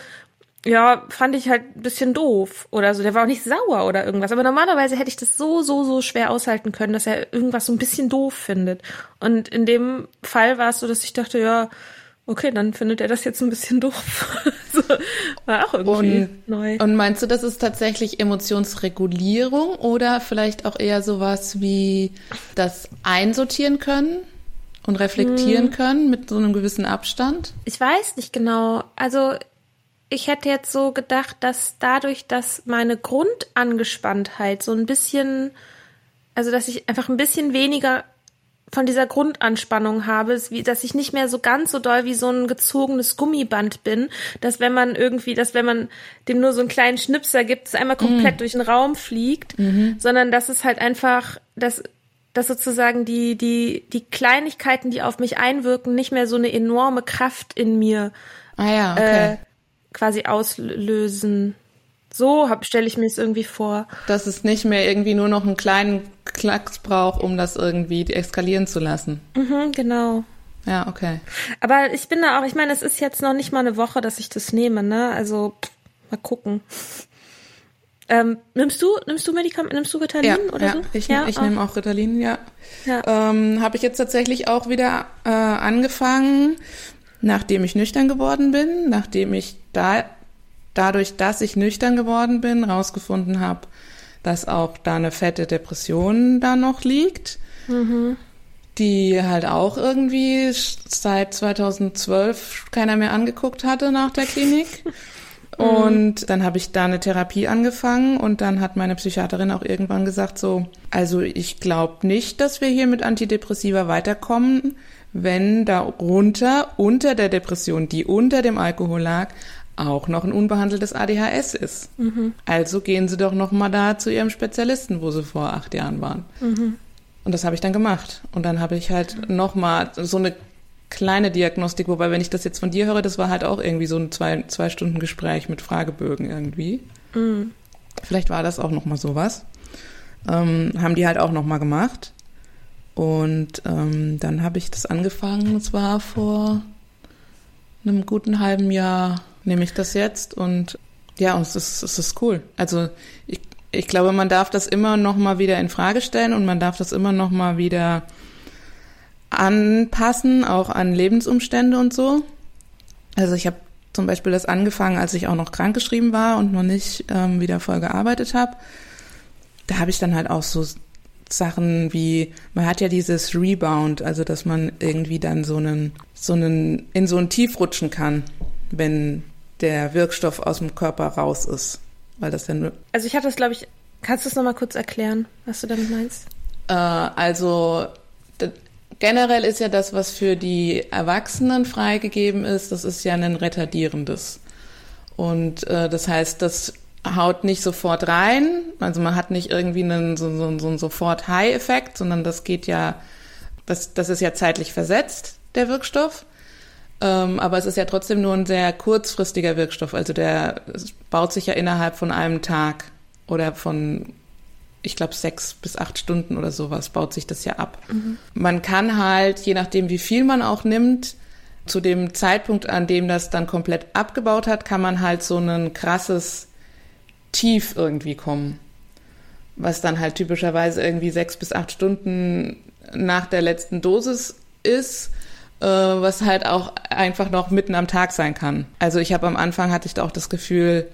ja, fand ich halt ein bisschen doof oder so. Der war auch nicht sauer oder irgendwas. Aber normalerweise hätte ich das so, so, so schwer aushalten können, dass er irgendwas so ein bisschen doof findet. Und in dem Fall war es so, dass ich dachte, ja, okay, dann findet er das jetzt ein bisschen doof. so, war auch irgendwie und, neu. Und meinst du, das ist tatsächlich Emotionsregulierung oder vielleicht auch eher sowas wie das einsortieren können? Und reflektieren hm. können mit so einem gewissen Abstand? Ich weiß nicht genau. Also ich hätte jetzt so gedacht, dass dadurch, dass meine Grundangespanntheit so ein bisschen, also dass ich einfach ein bisschen weniger von dieser Grundanspannung habe, dass ich nicht mehr so ganz so doll wie so ein gezogenes Gummiband bin, dass wenn man irgendwie, dass wenn man dem nur so einen kleinen Schnipser gibt, es einmal komplett mm. durch den Raum fliegt, mhm. sondern dass es halt einfach, dass, dass sozusagen die, die, die Kleinigkeiten, die auf mich einwirken, nicht mehr so eine enorme Kraft in mir ah ja, okay. äh, quasi auslösen. So stelle ich mir es irgendwie vor. Dass es nicht mehr irgendwie nur noch einen kleinen Klacks braucht, um das irgendwie eskalieren zu lassen. Mhm, genau. Ja, okay. Aber ich bin da auch, ich meine, es ist jetzt noch nicht mal eine Woche, dass ich das nehme, ne? Also pff, mal gucken. Ähm, nimmst du, nimmst du Medikamente, nimmst du Ritalin ja, oder ja, so? Ich, ja, ich nehme auch Ritalin, ja. ja. Ähm, Habe ich jetzt tatsächlich auch wieder äh, angefangen, nachdem ich nüchtern geworden bin, nachdem ich da dadurch, dass ich nüchtern geworden bin, rausgefunden habe, dass auch da eine fette Depression da noch liegt, mhm. die halt auch irgendwie seit 2012 keiner mehr angeguckt hatte nach der Klinik. Und dann habe ich da eine Therapie angefangen und dann hat meine Psychiaterin auch irgendwann gesagt so, also ich glaube nicht, dass wir hier mit Antidepressiva weiterkommen, wenn darunter unter der Depression, die unter dem Alkohol lag, auch noch ein unbehandeltes ADHS ist. Mhm. Also gehen Sie doch noch mal da zu Ihrem Spezialisten, wo Sie vor acht Jahren waren. Mhm. Und das habe ich dann gemacht. Und dann habe ich halt noch mal so eine kleine Diagnostik, wobei wenn ich das jetzt von dir höre, das war halt auch irgendwie so ein zwei, zwei Stunden Gespräch mit Fragebögen irgendwie. Mhm. Vielleicht war das auch noch mal sowas. Ähm, haben die halt auch noch mal gemacht. Und ähm, dann habe ich das angefangen, es war vor einem guten halben Jahr nehme ich das jetzt und ja, und es ist, es ist cool. Also ich, ich glaube, man darf das immer noch mal wieder in Frage stellen und man darf das immer noch mal wieder anpassen, auch an Lebensumstände und so. Also ich habe zum Beispiel das angefangen, als ich auch noch krankgeschrieben war und noch nicht ähm, wieder voll gearbeitet habe. Da habe ich dann halt auch so Sachen wie, man hat ja dieses Rebound, also dass man irgendwie dann so einen, so einen, in so ein Tief rutschen kann, wenn der Wirkstoff aus dem Körper raus ist. Weil das dann. Also ich hatte das, glaube ich, kannst du es nochmal kurz erklären, was du damit meinst? Äh, also generell ist ja das, was für die Erwachsenen freigegeben ist, das ist ja ein retardierendes. Und äh, das heißt, das haut nicht sofort rein, also man hat nicht irgendwie einen so, so, so einen sofort High-Effekt, sondern das geht ja, das, das ist ja zeitlich versetzt, der Wirkstoff. Ähm, aber es ist ja trotzdem nur ein sehr kurzfristiger Wirkstoff. Also der baut sich ja innerhalb von einem Tag oder von, ich glaube, sechs bis acht Stunden oder sowas baut sich das ja ab. Mhm. Man kann halt, je nachdem, wie viel man auch nimmt, zu dem Zeitpunkt, an dem das dann komplett abgebaut hat, kann man halt so ein krasses Tief irgendwie kommen. Was dann halt typischerweise irgendwie sechs bis acht Stunden nach der letzten Dosis ist was halt auch einfach noch mitten am Tag sein kann. Also ich habe am Anfang hatte ich da auch das Gefühl,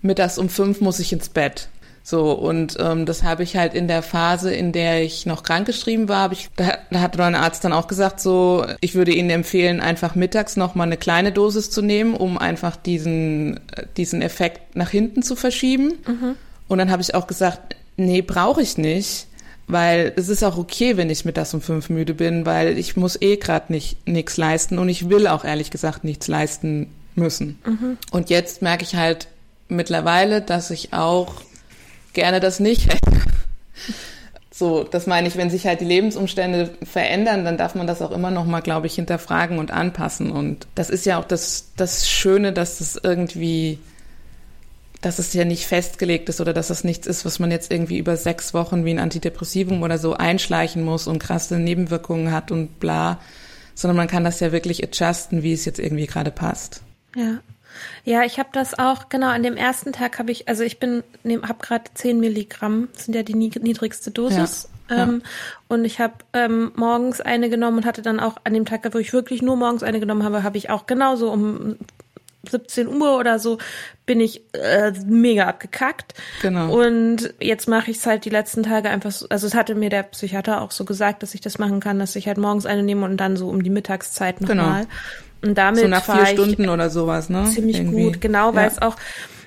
mittags um fünf muss ich ins Bett. So, und ähm, das habe ich halt in der Phase, in der ich noch krankgeschrieben war, hab ich, da, da hat mein Arzt dann auch gesagt, so, ich würde Ihnen empfehlen, einfach mittags noch mal eine kleine Dosis zu nehmen, um einfach diesen, diesen Effekt nach hinten zu verschieben. Mhm. Und dann habe ich auch gesagt, nee, brauche ich nicht weil es ist auch okay, wenn ich mittags um fünf müde bin, weil ich muss eh gerade nicht nichts leisten und ich will auch ehrlich gesagt nichts leisten müssen. Mhm. Und jetzt merke ich halt mittlerweile, dass ich auch gerne das nicht hätte. So, das meine ich, wenn sich halt die Lebensumstände verändern, dann darf man das auch immer noch mal, glaube ich, hinterfragen und anpassen. Und das ist ja auch das, das Schöne, dass das irgendwie, dass es ja nicht festgelegt ist oder dass das nichts ist, was man jetzt irgendwie über sechs Wochen wie ein Antidepressivum oder so einschleichen muss und krasse Nebenwirkungen hat und bla, sondern man kann das ja wirklich adjusten, wie es jetzt irgendwie gerade passt. Ja. Ja, ich habe das auch, genau, an dem ersten Tag habe ich, also ich bin, habe gerade 10 Milligramm, sind ja die niedrigste Dosis. Ja, ähm, ja. Und ich habe ähm, morgens eine genommen und hatte dann auch an dem Tag, wo ich wirklich nur morgens eine genommen habe, habe ich auch genauso um 17 Uhr oder so bin ich äh, mega abgekackt. Genau. Und jetzt mache ich es halt die letzten Tage einfach so, also es hatte mir der Psychiater auch so gesagt, dass ich das machen kann, dass ich halt morgens eine nehme und dann so um die Mittagszeit nochmal. Genau. Und damit so nach vier Stunden oder sowas, ne? Ziemlich Irgendwie. gut, genau, weil ja. es auch,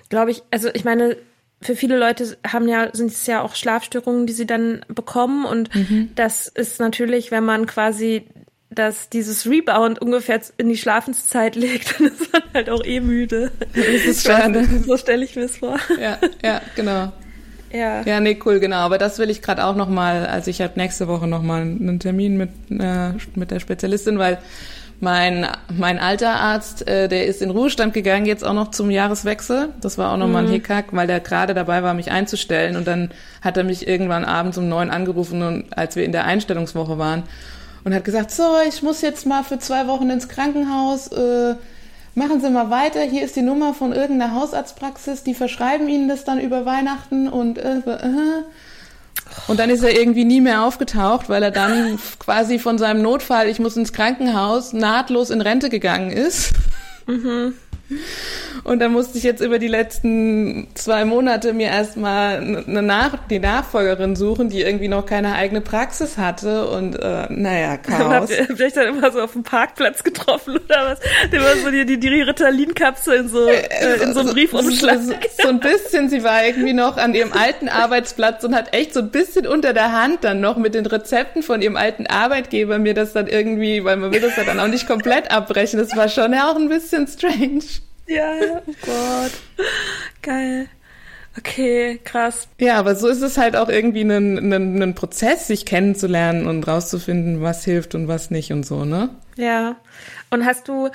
glaube ich, also ich meine, für viele Leute haben ja, sind es ja auch Schlafstörungen, die sie dann bekommen. Und mhm. das ist natürlich, wenn man quasi dass dieses Rebound ungefähr in die Schlafenszeit legt, dann ist man halt auch eh müde. Das ist schade. So stelle ich mir es vor. Ja, ja, genau. Ja. Ja, nee, cool, genau. Aber das will ich gerade auch noch mal, also ich habe nächste Woche noch mal einen Termin mit, äh, mit der Spezialistin, weil mein, mein alter Arzt, äh, der ist in Ruhestand gegangen, jetzt auch noch zum Jahreswechsel. Das war auch nochmal mhm. ein Hickhack, weil der gerade dabei war, mich einzustellen. Und dann hat er mich irgendwann abends um neun angerufen, und, als wir in der Einstellungswoche waren. Und hat gesagt, so, ich muss jetzt mal für zwei Wochen ins Krankenhaus. Äh, machen Sie mal weiter. Hier ist die Nummer von irgendeiner Hausarztpraxis. Die verschreiben Ihnen das dann über Weihnachten und äh, äh. Und dann ist er irgendwie nie mehr aufgetaucht, weil er dann quasi von seinem Notfall, ich muss ins Krankenhaus, nahtlos in Rente gegangen ist. Mhm. Und da musste ich jetzt über die letzten zwei Monate mir erstmal eine Nach die Nachfolgerin suchen, die irgendwie noch keine eigene Praxis hatte und äh, naja, Chaos. Habt ihr vielleicht dann immer so auf dem Parkplatz getroffen oder was? Immer so die, die, die Ritalin-Kapsel in so, äh, äh in so einem Briefumschlag. So, so ein bisschen, sie war irgendwie noch an ihrem alten Arbeitsplatz und hat echt so ein bisschen unter der Hand dann noch mit den Rezepten von ihrem alten Arbeitgeber mir das dann irgendwie, weil man will das ja dann auch nicht komplett abbrechen. Das war schon ja auch ein bisschen strange. Ja, oh Gott. Geil. Okay, krass. Ja, aber so ist es halt auch irgendwie ein, ein, ein Prozess, sich kennenzulernen und rauszufinden, was hilft und was nicht und so, ne? Ja. Und hast du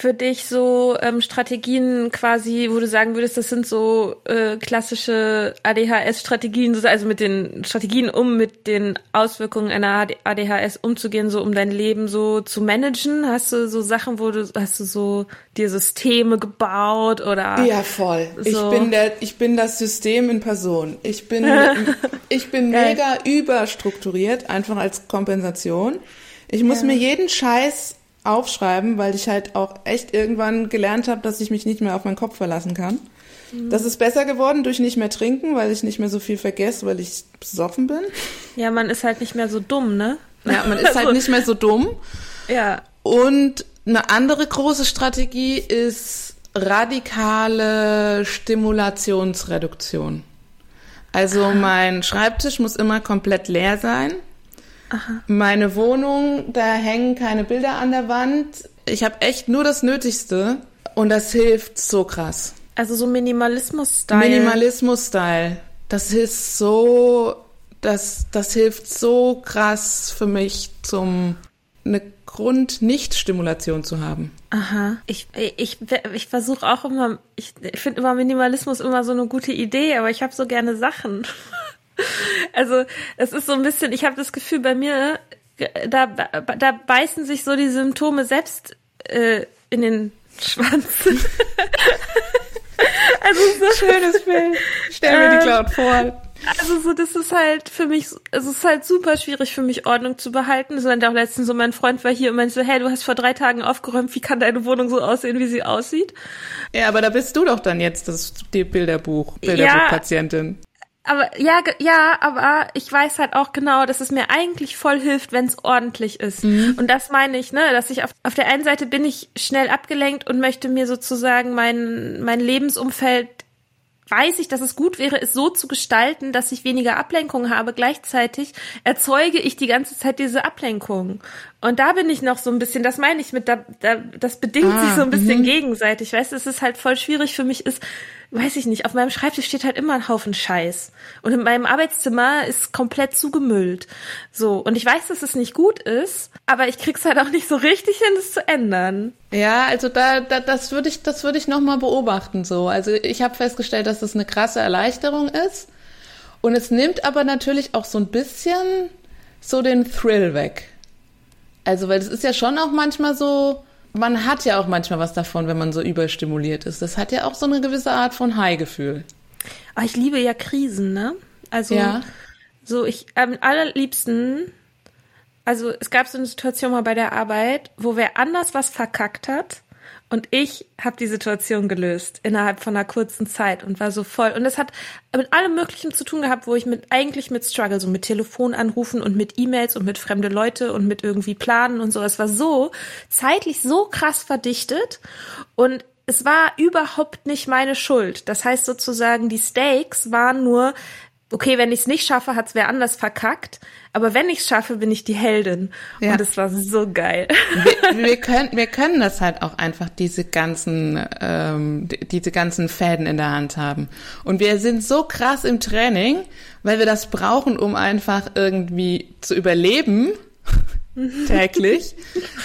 für dich so ähm, Strategien quasi, wo du sagen würdest, das sind so äh, klassische ADHS-Strategien, also mit den Strategien, um mit den Auswirkungen einer ADHS umzugehen, so um dein Leben so zu managen? Hast du so Sachen, wo du hast du so dir Systeme gebaut oder? Ja, voll. So? Ich bin der, ich bin das System in Person. Ich bin, ich bin mega überstrukturiert, einfach als Kompensation. Ich muss ja. mir jeden Scheiß aufschreiben, weil ich halt auch echt irgendwann gelernt habe, dass ich mich nicht mehr auf meinen Kopf verlassen kann. Mhm. Das ist besser geworden durch nicht mehr trinken, weil ich nicht mehr so viel vergesse, weil ich besoffen bin. Ja, man ist halt nicht mehr so dumm, ne? Ja, man ist halt nicht mehr so dumm. Ja. Und eine andere große Strategie ist radikale Stimulationsreduktion. Also ah. mein Schreibtisch muss immer komplett leer sein. Aha. Meine Wohnung, da hängen keine Bilder an der Wand. Ich habe echt nur das Nötigste und das hilft so krass. Also so Minimalismus-Style. Minimalismus-Style. Das ist so, das, das hilft so krass für mich zum eine Grund-Nicht-Stimulation zu haben. Aha. Ich, ich, ich versuche auch immer, ich, ich finde immer Minimalismus immer so eine gute Idee, aber ich habe so gerne Sachen. Also es ist so ein bisschen, ich habe das Gefühl, bei mir, da, da beißen sich so die Symptome selbst äh, in den Schwanz. also so schönes Bild. Stell mir die Cloud ähm, vor. Also so, das ist halt für mich, es ist halt super schwierig für mich Ordnung zu behalten. So, und auch letztens so mein Freund war hier und meinte so, hey, du hast vor drei Tagen aufgeräumt, wie kann deine Wohnung so aussehen, wie sie aussieht? Ja, aber da bist du doch dann jetzt das die Bilderbuch, Bilderbuchpatientin. Aber ja, ja, aber ich weiß halt auch genau, dass es mir eigentlich voll hilft, wenn es ordentlich ist. Mhm. Und das meine ich, ne, dass ich auf, auf der einen Seite bin ich schnell abgelenkt und möchte mir sozusagen mein mein Lebensumfeld weiß ich, dass es gut wäre, es so zu gestalten, dass ich weniger Ablenkung habe. Gleichzeitig erzeuge ich die ganze Zeit diese Ablenkung. Und da bin ich noch so ein bisschen, das meine ich mit, da, da, das bedingt ah, sich so ein bisschen -hmm. gegenseitig. Weißt du, es ist halt voll schwierig für mich, ist, weiß ich nicht, auf meinem Schreibtisch steht halt immer ein Haufen Scheiß. Und in meinem Arbeitszimmer ist komplett zugemüllt. So. Und ich weiß, dass es nicht gut ist, aber ich krieg's halt auch nicht so richtig hin, es zu ändern. Ja, also da, da das würde ich, das würde ich nochmal beobachten, so. Also ich habe festgestellt, dass das eine krasse Erleichterung ist. Und es nimmt aber natürlich auch so ein bisschen so den Thrill weg. Also, weil es ist ja schon auch manchmal so, man hat ja auch manchmal was davon, wenn man so überstimuliert ist. Das hat ja auch so eine gewisse Art von High-Gefühl. Aber ich liebe ja Krisen, ne? Also ja. so ich am allerliebsten, also es gab so eine Situation mal bei der Arbeit, wo wer anders was verkackt hat und ich habe die Situation gelöst innerhalb von einer kurzen Zeit und war so voll. Und es hat mit allem Möglichen zu tun gehabt, wo ich mit eigentlich mit Struggle, so mit Telefonanrufen und mit E-Mails und mit fremde Leute und mit irgendwie Planen und so. Es war so zeitlich so krass verdichtet und es war überhaupt nicht meine Schuld. Das heißt sozusagen, die Stakes waren nur, okay, wenn ich es nicht schaffe, hat's wer anders verkackt. Aber wenn ich es schaffe, bin ich die Heldin. Ja. Und es war so geil. Wir, wir, können, wir können das halt auch einfach, diese ganzen, ähm, diese ganzen Fäden in der Hand haben. Und wir sind so krass im Training, weil wir das brauchen, um einfach irgendwie zu überleben täglich,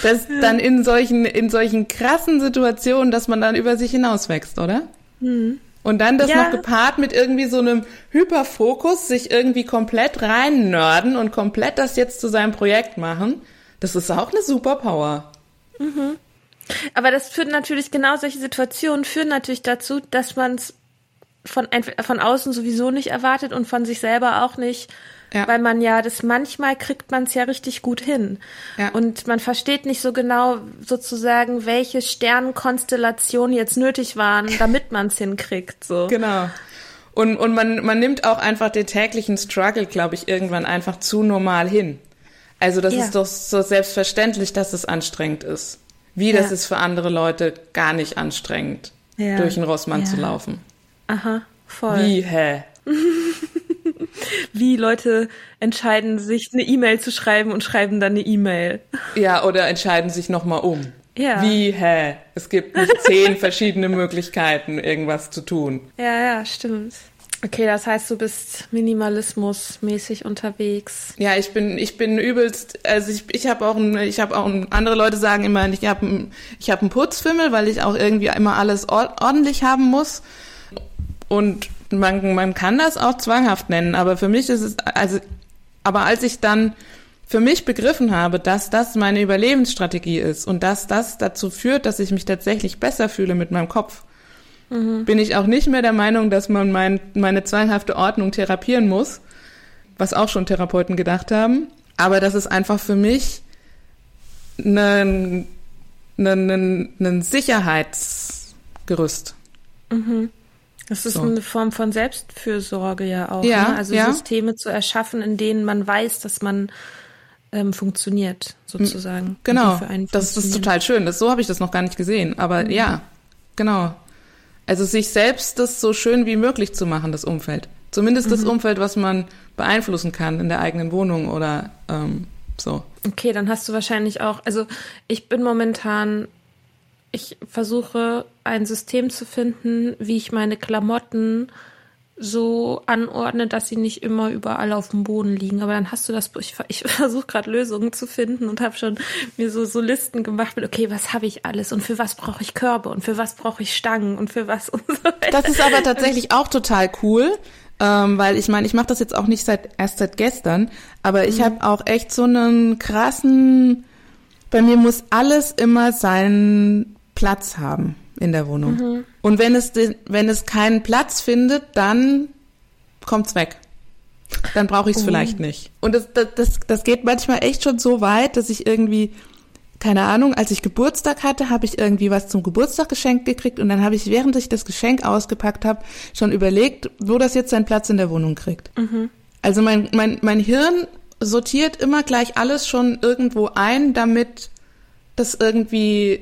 dass dann in solchen, in solchen krassen Situationen, dass man dann über sich hinauswächst, oder? Mhm. Und dann das ja. noch gepaart mit irgendwie so einem Hyperfokus, sich irgendwie komplett rein nörden und komplett das jetzt zu seinem Projekt machen. Das ist auch eine Superpower. Mhm. Aber das führt natürlich, genau solche Situationen führen natürlich dazu, dass man es von, von außen sowieso nicht erwartet und von sich selber auch nicht ja. Weil man ja, das manchmal kriegt man es ja richtig gut hin. Ja. Und man versteht nicht so genau sozusagen, welche Sternenkonstellationen jetzt nötig waren, damit man es hinkriegt. So. Genau. Und, und man, man nimmt auch einfach den täglichen Struggle, glaube ich, irgendwann einfach zu normal hin. Also das ja. ist doch so selbstverständlich, dass es anstrengend ist. Wie das ist für andere Leute gar nicht anstrengend, durch den Rossmann zu laufen. Aha, voll. Wie, hä? wie Leute entscheiden, sich eine E-Mail zu schreiben und schreiben dann eine E-Mail. Ja, oder entscheiden sich nochmal um. Ja. Wie, hä? Es gibt nicht zehn verschiedene Möglichkeiten, irgendwas zu tun. Ja, ja, stimmt. Okay, das heißt, du bist Minimalismus-mäßig unterwegs. Ja, ich bin, ich bin übelst, also ich, ich habe auch, ein, ich habe auch, ein, andere Leute sagen immer, ich habe, ich habe einen Putzfimmel, weil ich auch irgendwie immer alles ordentlich haben muss. Und man, man kann das auch zwanghaft nennen, aber für mich ist es, also, aber als ich dann für mich begriffen habe, dass das meine Überlebensstrategie ist und dass das dazu führt, dass ich mich tatsächlich besser fühle mit meinem Kopf, mhm. bin ich auch nicht mehr der Meinung, dass man mein, meine zwanghafte Ordnung therapieren muss, was auch schon Therapeuten gedacht haben. Aber das ist einfach für mich ein, ein, ein Sicherheitsgerüst. Mhm. Das ist so. eine Form von Selbstfürsorge ja auch. Ja, ne? Also ja. Systeme zu erschaffen, in denen man weiß, dass man ähm, funktioniert, sozusagen. Genau. Das ist total schön. Das, so habe ich das noch gar nicht gesehen. Aber mhm. ja, genau. Also sich selbst das so schön wie möglich zu machen, das Umfeld. Zumindest mhm. das Umfeld, was man beeinflussen kann in der eigenen Wohnung oder ähm, so. Okay, dann hast du wahrscheinlich auch, also ich bin momentan ich versuche ein System zu finden, wie ich meine Klamotten so anordne, dass sie nicht immer überall auf dem Boden liegen. Aber dann hast du das, ich, ich versuche gerade Lösungen zu finden und habe schon mir so, so Listen gemacht mit, okay, was habe ich alles und für was brauche ich Körbe und für was brauche ich Stangen und für was und so weiter. Das ist aber tatsächlich auch total cool. Ähm, weil ich meine, ich mache das jetzt auch nicht seit erst seit gestern, aber ich mhm. habe auch echt so einen krassen, bei mir muss alles immer sein Platz haben in der Wohnung. Mhm. Und wenn es, wenn es keinen Platz findet, dann kommt's weg. Dann brauche ich es oh. vielleicht nicht. Und das, das, das geht manchmal echt schon so weit, dass ich irgendwie, keine Ahnung, als ich Geburtstag hatte, habe ich irgendwie was zum Geburtstag geschenkt gekriegt und dann habe ich, während ich das Geschenk ausgepackt habe, schon überlegt, wo das jetzt seinen Platz in der Wohnung kriegt. Mhm. Also mein, mein, mein Hirn sortiert immer gleich alles schon irgendwo ein, damit das irgendwie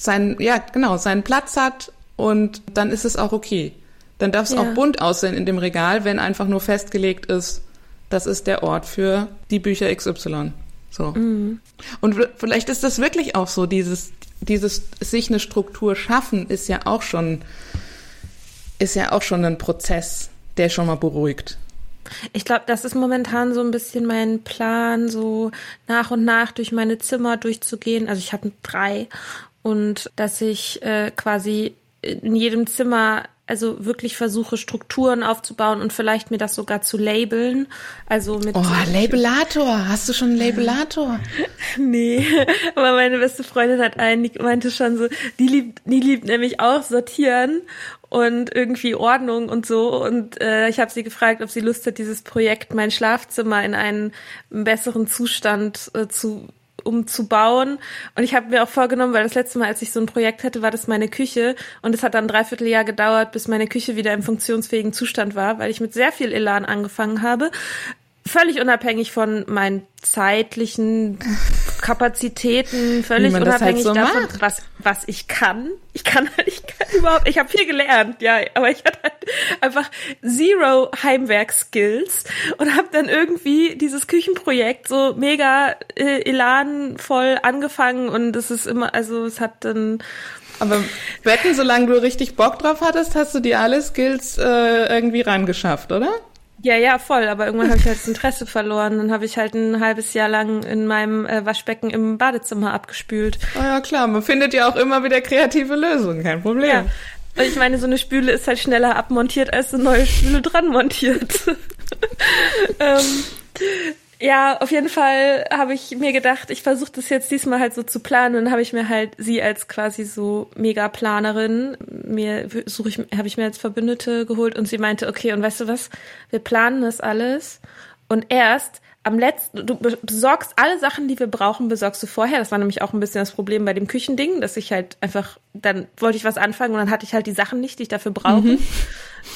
sein, ja, genau, seinen Platz hat und dann ist es auch okay. Dann darf es Ja. auch bunt aussehen in dem Regal, wenn einfach nur festgelegt ist, das ist der Ort für die Bücher XY. So. Mhm. Und vielleicht ist das wirklich auch so, dieses, dieses sich eine Struktur schaffen, ist ja auch schon, ist ja auch schon ein Prozess, der schon mal beruhigt. Ich glaube, das ist momentan so ein bisschen mein Plan, so nach und nach durch meine Zimmer durchzugehen. Also ich habe drei und dass ich äh, quasi in jedem Zimmer also wirklich versuche Strukturen aufzubauen und vielleicht mir das sogar zu labeln. Also mit Oh, Labelator. Hast du schon einen Labelator? Nee, aber meine beste Freundin hat einen, die meinte schon so, die liebt, die liebt nämlich auch sortieren und irgendwie Ordnung und so. Und äh, ich habe sie gefragt, ob sie Lust hat, dieses Projekt mein Schlafzimmer in einen besseren Zustand äh, zu umzubauen. Und ich habe mir auch vorgenommen, weil das letzte Mal, als ich so ein Projekt hatte, war das meine Küche. Und es hat dann ein Dreivierteljahr gedauert, bis meine Küche wieder im funktionsfähigen Zustand war, weil ich mit sehr viel Elan angefangen habe völlig unabhängig von meinen zeitlichen Kapazitäten, völlig halt unabhängig so davon, macht. was was ich kann. Ich kann ich kann überhaupt, ich habe viel gelernt, ja, aber ich hatte halt einfach zero Heimwerk-Skills und habe dann irgendwie dieses Küchenprojekt so mega äh, elanvoll angefangen und es ist immer, also es hat dann Aber wetten, solange du richtig Bock drauf hattest, hast du dir alle Skills äh, irgendwie rangeschafft, oder? Ja, ja, voll. Aber irgendwann habe ich halt das Interesse verloren. Dann habe ich halt ein halbes Jahr lang in meinem äh, Waschbecken im Badezimmer abgespült. Oh ja, klar, man findet ja auch immer wieder kreative Lösungen, kein Problem. Ja. Und ich meine, so eine Spüle ist halt schneller abmontiert, als eine neue Spüle dran montiert. ähm, ja, auf jeden Fall habe ich mir gedacht, ich versuche das jetzt diesmal halt so zu planen. Und habe ich mir halt sie als quasi so Mega-Planerin, mir suche ich, habe ich mir als Verbündete geholt und sie meinte, okay, und weißt du was, wir planen das alles und erst am letzten, du be- besorgst alle Sachen, die wir brauchen, besorgst du vorher. Das war nämlich auch ein bisschen das Problem bei dem Küchending, dass ich halt einfach, dann wollte ich was anfangen und dann hatte ich halt die Sachen nicht, die ich dafür brauche.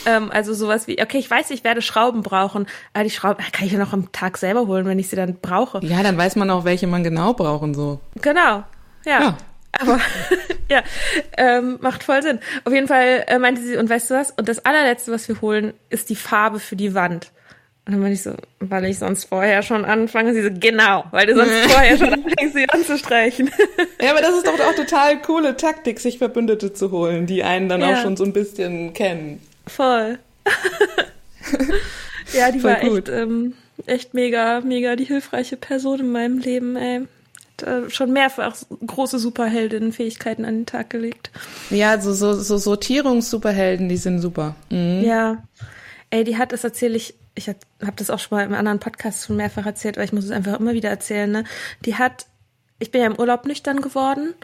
Ähm, also sowas wie, okay, ich weiß, ich werde Schrauben brauchen, aber die Schrauben kann ich ja noch am Tag selber holen, wenn ich sie dann brauche. Ja, dann weiß man auch, welche man genau braucht und so. Genau, ja. Ja. Aber ja, ähm, macht voll Sinn. Auf jeden Fall äh, meinte sie, und weißt du was? Und das allerletzte, was wir holen, ist die Farbe für die Wand. Und dann meinte ich so, weil ich sonst vorher schon anfange. Sie so, genau, weil du sonst vorher schon anfängst, sie anzustreichen. Ja, aber das ist doch auch total coole Taktik, sich Verbündete zu holen, die einen dann Ja. auch schon so ein bisschen kennen. Voll. ja, die Voll war gut. echt, ähm, echt mega, mega die hilfreiche Person in meinem Leben, ey. Hat, äh, schon mehrfach große Superheldinnen-Fähigkeiten an den Tag gelegt. Ja, so, so, so Sortierungs-Superhelden, die sind super. Mhm. Ja. Ey, die hat, das erzähle ich, ich habe das auch schon mal im anderen Podcast schon mehrfach erzählt, weil ich muss es einfach immer wieder erzählen, ne? Die hat, ich bin ja im Urlaub nüchtern geworden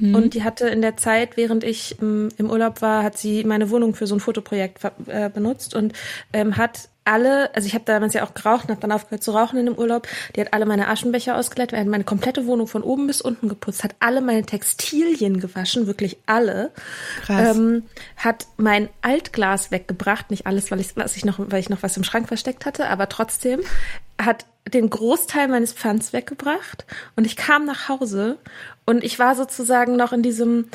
und die hatte in der Zeit, während ich ähm, im Urlaub war, hat sie meine Wohnung für so ein Fotoprojekt äh, benutzt und ähm, hat alle, also ich habe damals ja auch geraucht und habe dann aufgehört zu rauchen in dem Urlaub. Die hat alle meine Aschenbecher ausgeleitet, hat meine komplette Wohnung von oben bis unten geputzt, hat alle meine Textilien gewaschen, wirklich alle. Krass. Ähm, hat mein Altglas weggebracht, nicht alles, weil ich, was ich noch, weil ich noch was im Schrank versteckt hatte, aber trotzdem hat den Großteil meines Pfands weggebracht und ich kam nach Hause und ich war sozusagen noch in diesem,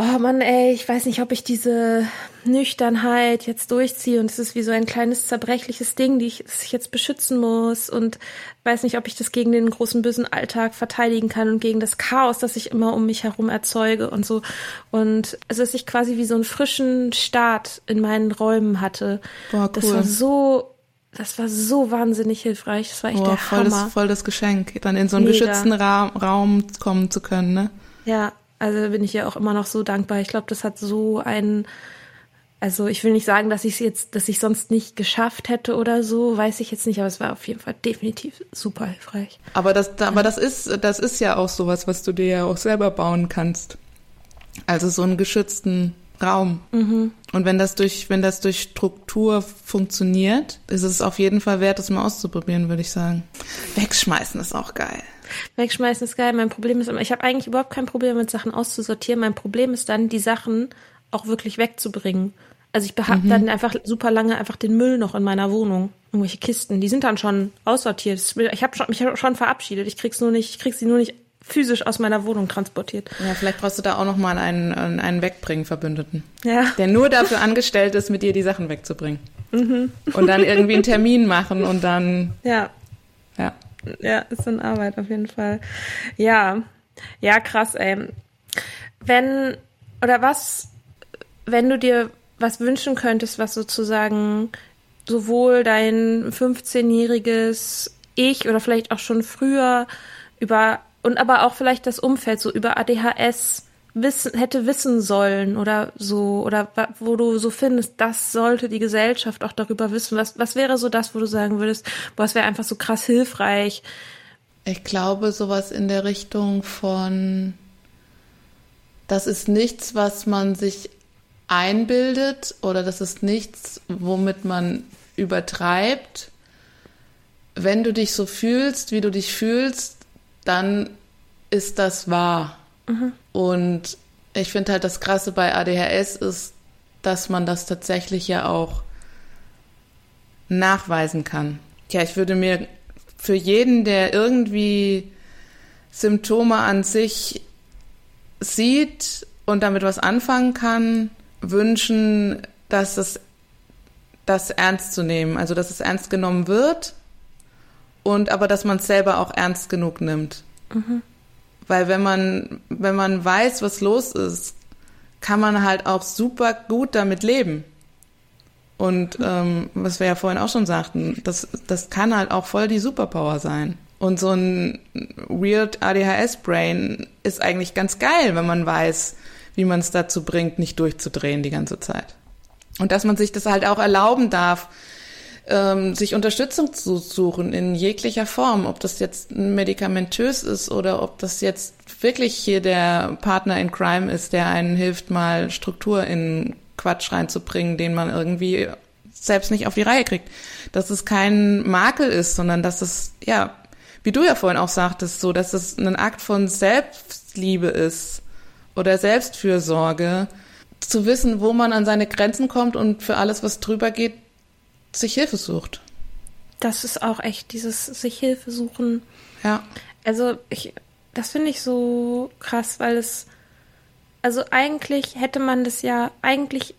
oh Mann, ey, ich weiß nicht, ob ich diese Nüchternheit jetzt durchziehe und es ist wie so ein kleines zerbrechliches Ding, die ich, das ich jetzt beschützen muss und weiß nicht, ob ich das gegen den großen bösen Alltag verteidigen kann und gegen das Chaos, das ich immer um mich herum erzeuge und so. Und also, dass ich quasi wie so einen frischen Start in meinen Räumen hatte. Boah, Das cool. war so, das war so wahnsinnig hilfreich. Das war echt Oh, der voll, Hammer. das, voll das Geschenk, dann in so einen Mega. geschützten Ra Raum kommen zu können, ne? Ja, also bin ich ja auch immer noch so dankbar. Ich glaube, das hat so einen, also ich will nicht sagen, dass ich es jetzt, dass ich sonst nicht geschafft hätte oder so, weiß ich jetzt nicht, aber es war auf jeden Fall definitiv super hilfreich. Aber das, aber das ist, das ist ja auch sowas, was du dir ja auch selber bauen kannst. Also so einen geschützten Raum. Mhm. Und wenn das durch, wenn das durch Struktur funktioniert, ist es auf jeden Fall wert, das mal auszuprobieren, würde ich sagen. Wegschmeißen ist auch geil. Wegschmeißen ist geil. Mein Problem ist immer, ich habe eigentlich überhaupt kein Problem mit Sachen auszusortieren. Mein Problem ist dann, die Sachen auch wirklich wegzubringen. Also ich habe dann einfach super lange einfach den Müll noch in meiner Wohnung. Irgendwelche Kisten, die sind dann schon aussortiert. Ich habe schon, mich schon verabschiedet. Ich krieg's nur nicht, ich krieg sie nur nicht physisch aus meiner Wohnung transportiert. Ja, vielleicht brauchst du da auch noch mal einen, einen Wegbringen-Verbündeten. Ja. Der nur dafür angestellt ist, mit dir die Sachen wegzubringen. Mhm. Und dann irgendwie einen Termin machen und dann. Ja. Ja. Ja, ist eine Arbeit auf jeden Fall. Ja. Ja, krass, ey. Wenn, oder was, wenn du dir was wünschen könntest, was sozusagen sowohl dein 15-jähriges Ich oder vielleicht auch schon früher über und aber auch vielleicht das Umfeld so über ADHS wissen, hätte wissen sollen oder so, oder wo du so findest, das sollte die Gesellschaft auch darüber wissen. Was, was wäre so das, wo du sagen würdest, es wäre einfach so krass hilfreich? Ich glaube, sowas in der Richtung von, das ist nichts, was man sich einbildet oder das ist nichts, womit man übertreibt. Wenn du dich so fühlst, wie du dich fühlst, dann ist das wahr. Mhm. Und ich finde halt das Krasse bei ADHS ist, dass man das tatsächlich ja auch nachweisen kann. Ja, ich würde mir für jeden, der irgendwie Symptome an sich sieht und damit was anfangen kann, wünschen, dass es das ernst zu nehmen, also dass es ernst genommen wird und aber dass man es selber auch ernst genug nimmt. Mhm. Weil wenn man, wenn man weiß, was los ist, kann man halt auch super gut damit leben. Und ähm, was wir ja vorhin auch schon sagten, das, das kann halt auch voll die Superpower sein. Und so ein weird ADHS-Brain ist eigentlich ganz geil, wenn man weiß, wie man es dazu bringt, nicht durchzudrehen die ganze Zeit. Und dass man sich das halt auch erlauben darf, ähm, sich Unterstützung zu suchen in jeglicher Form, ob das jetzt medikamentös ist oder ob das jetzt wirklich hier der Partner in Crime ist, der einen hilft, mal Struktur in Quatsch reinzubringen, den man irgendwie selbst nicht auf die Reihe kriegt. Dass es kein Makel ist, sondern dass es, ja, wie du ja vorhin auch sagtest, so, dass es ein Akt von Selbstliebe ist oder Selbstfürsorge, zu wissen, wo man an seine Grenzen kommt und für alles, was drüber geht, sich Hilfe sucht. Das ist auch echt dieses sich Hilfe suchen. Ja. Also ich, das finde ich so krass, weil es, also eigentlich hätte man das ja, eigentlich,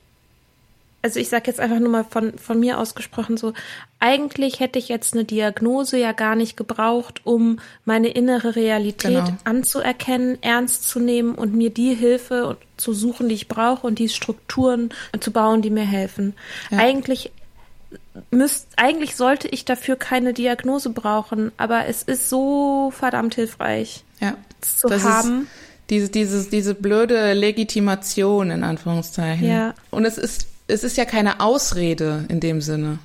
also ich sage jetzt einfach nur mal von, von mir ausgesprochen so, eigentlich hätte ich jetzt eine Diagnose ja gar nicht gebraucht, um meine innere Realität genau. anzuerkennen, ernst zu nehmen und mir die Hilfe zu suchen, die ich brauche und die Strukturen zu bauen, die mir helfen. Ja. Eigentlich müsst, eigentlich sollte ich dafür keine Diagnose brauchen, aber es ist so verdammt hilfreich, ja, zu das haben. diese, diese, diese blöde Legitimation in Anführungszeichen. Ja. Und es ist, es ist ja keine Ausrede in dem Sinne.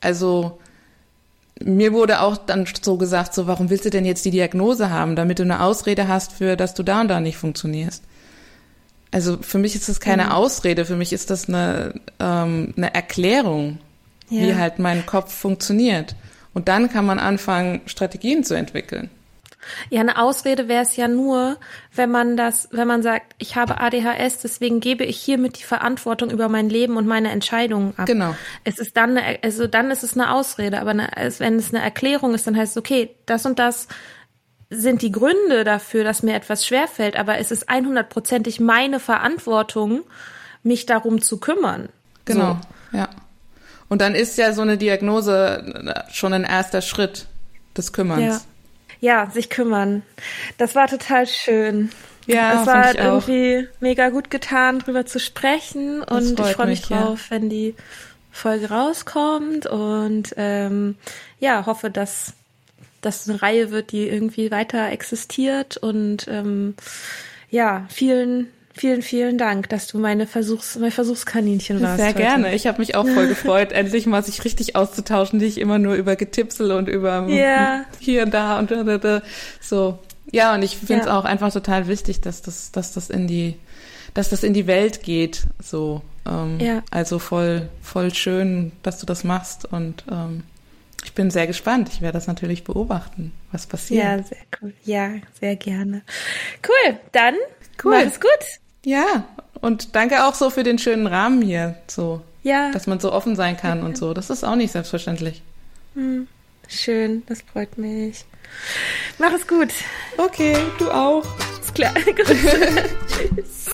Also, mir wurde auch dann so gesagt, so, warum willst du denn jetzt die Diagnose haben, damit du eine Ausrede hast für, dass du da und da nicht funktionierst? Also für mich ist das keine mhm. Ausrede, für mich ist das eine, ähm, eine Erklärung, ja. wie halt mein Kopf funktioniert. Und dann kann man anfangen, Strategien zu entwickeln. Ja, eine Ausrede wäre es ja nur, wenn man das, wenn man sagt, ich habe ADHS, deswegen gebe ich hiermit die Verantwortung über mein Leben und meine Entscheidungen ab. Genau. Es ist dann, eine, also dann ist es eine Ausrede, aber eine, wenn es eine Erklärung ist, dann heißt es, okay, das und das sind die Gründe dafür, dass mir etwas schwerfällt, aber es ist 100%ig meine Verantwortung, mich darum zu kümmern. Genau, so. ja. Und dann ist ja so eine Diagnose schon ein erster Schritt des Kümmerns. Ja, ja sich kümmern. Das war total schön. Ja, es war irgendwie mega gut getan, drüber zu sprechen und ich freue mich, mich drauf, ja. wenn die Folge rauskommt und ähm, ja, hoffe, dass das eine Reihe wird, die irgendwie weiter existiert. Und ähm, ja, vielen, vielen, vielen Dank, dass du meine Versuchs, mein Versuchskaninchen warst. Sehr heute. gerne. Ich habe mich auch voll gefreut, endlich mal sich richtig auszutauschen, nicht immer nur über Getipsel und über ja. hier und da und da, da, da. so. Ja, und ich finde es ja. auch einfach total wichtig, dass das, dass das in die, dass das in die Welt geht. So. Ähm, ja. Also voll, voll schön, dass du das machst und ähm, ich bin sehr gespannt. Ich werde das natürlich beobachten, was passiert. Ja, sehr cool. Ja, sehr gerne. Cool. Dann cool. mach es gut. Ja, und danke auch so für den schönen Rahmen hier, so. Ja. Dass man so offen sein kann und so. Das ist auch nicht selbstverständlich. Hm. Schön, das freut mich. Mach es gut. Okay, du auch. Ist klar. Tschüss.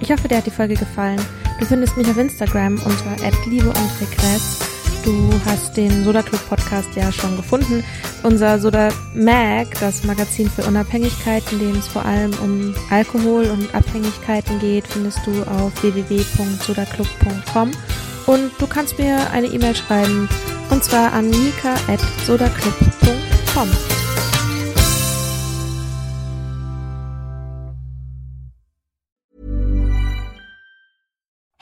Ich hoffe, dir hat die Folge gefallen. Du findest mich auf Instagram unter Liebe und Regress. Du hast den Soda Club Podcast ja schon gefunden. Unser Soda Mag, das Magazin für Unabhängigkeit, in dem es vor allem um Alkohol und Abhängigkeiten geht, findest du auf www.sodaclub.com. Und du kannst mir eine E-Mail schreiben, und zwar an mika.sodaclub.com.